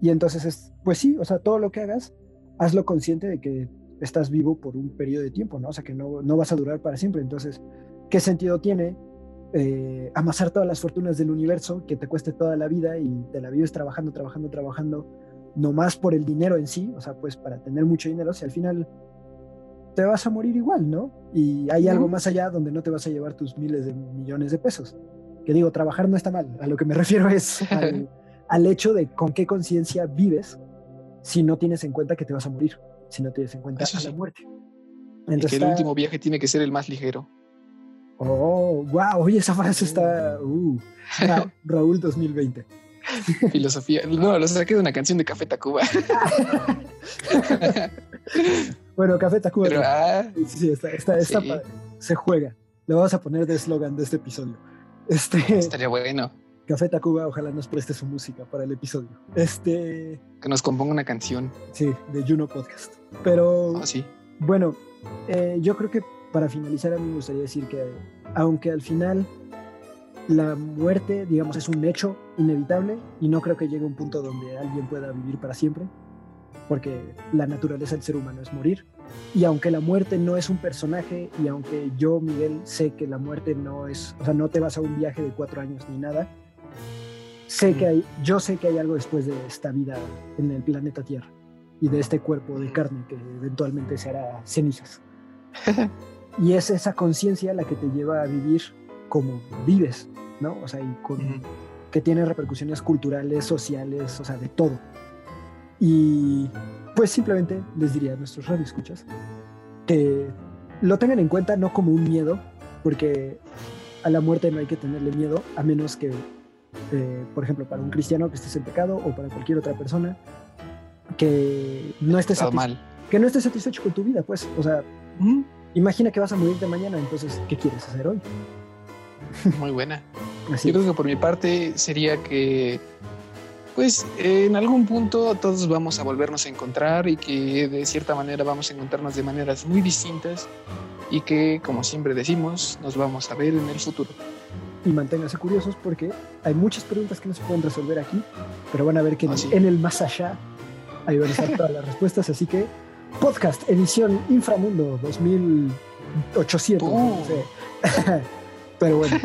Y entonces es, pues sí, o sea, todo lo que hagas, hazlo consciente de que estás vivo por un periodo de tiempo, ¿no? O sea, que no, no vas a durar para siempre. Entonces, ¿qué sentido tiene eh, amasar todas las fortunas del universo que te cueste toda la vida y te la vives trabajando, trabajando, trabajando, no más por el dinero en sí, o sea, pues para tener mucho dinero, si al final te vas a morir igual, ¿no? Y hay algo más allá donde no te vas a llevar tus miles de millones de pesos. Que digo, trabajar no está mal, a lo que me [laughs] refiero es [laughs] al, hecho de con qué conciencia vives si no tienes en cuenta que te vas a morir, si no tienes en cuenta la muerte. Entonces, que el último viaje tiene que ser el más ligero. Oh, wow, oye, esa frase está. Uh, [laughs] Raúl 2020. Filosofía. No, lo saqué de una canción de Café Tacuba. bueno, Café Tacuba. Ah, sí, está, está, Se juega. Le vamos a poner de eslogan de este episodio. Este, [laughs] Estaría bueno. Café Tacuba, ojalá nos preste su música para el episodio. Este. Que nos componga una canción. Sí, de Juno Podcast. Pero. Ah, sí. Bueno, eh, yo creo que para finalizar, a mí me gustaría decir que aunque al final la muerte, digamos, es un hecho inevitable y no creo que llegue a un punto donde alguien pueda vivir para siempre, porque la naturaleza del ser humano es morir. Y aunque la muerte no es un personaje y aunque yo, Miguel, sé que la muerte no es, o sea, no te vas a un viaje de cuatro años ni nada, sé que hay, yo sé que hay algo después de esta vida en el planeta Tierra y de este cuerpo de carne que eventualmente se hará cenizas. [laughs] Y es esa conciencia la que te lleva a vivir como vives. ¿no? O sea, y con, que tiene repercusiones culturales, sociales, o sea, de todo. Y pues simplemente les diría a nuestros radioescuchas que lo tengan en cuenta no como un miedo, porque a la muerte no hay que tenerle miedo, a menos que, eh, por ejemplo, para un cristiano que estés en pecado o para cualquier otra persona que no esté, que no esté satisfecho con tu vida, pues, o sea, imagina que vas a morirte mañana, entonces, ¿qué quieres hacer hoy? Muy buena. [laughs] Yo creo que por mi parte sería que, pues, en algún punto todos vamos a volvernos a encontrar y que de cierta manera vamos a encontrarnos de maneras muy distintas y que, como siempre decimos, nos vamos a ver en el futuro. Y manténganse curiosos porque hay muchas preguntas que no se pueden resolver aquí, pero van a ver que en, el más allá ahí van a estar todas las respuestas. Así que, podcast, edición Inframundo 2800. [laughs] pero bueno,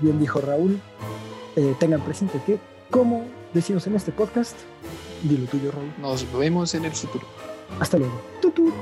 bien dijo Raúl, eh, tengan presente que, como decimos en este podcast, dilo tuyo, Raúl. Nos vemos en el futuro. Hasta luego. Tutut.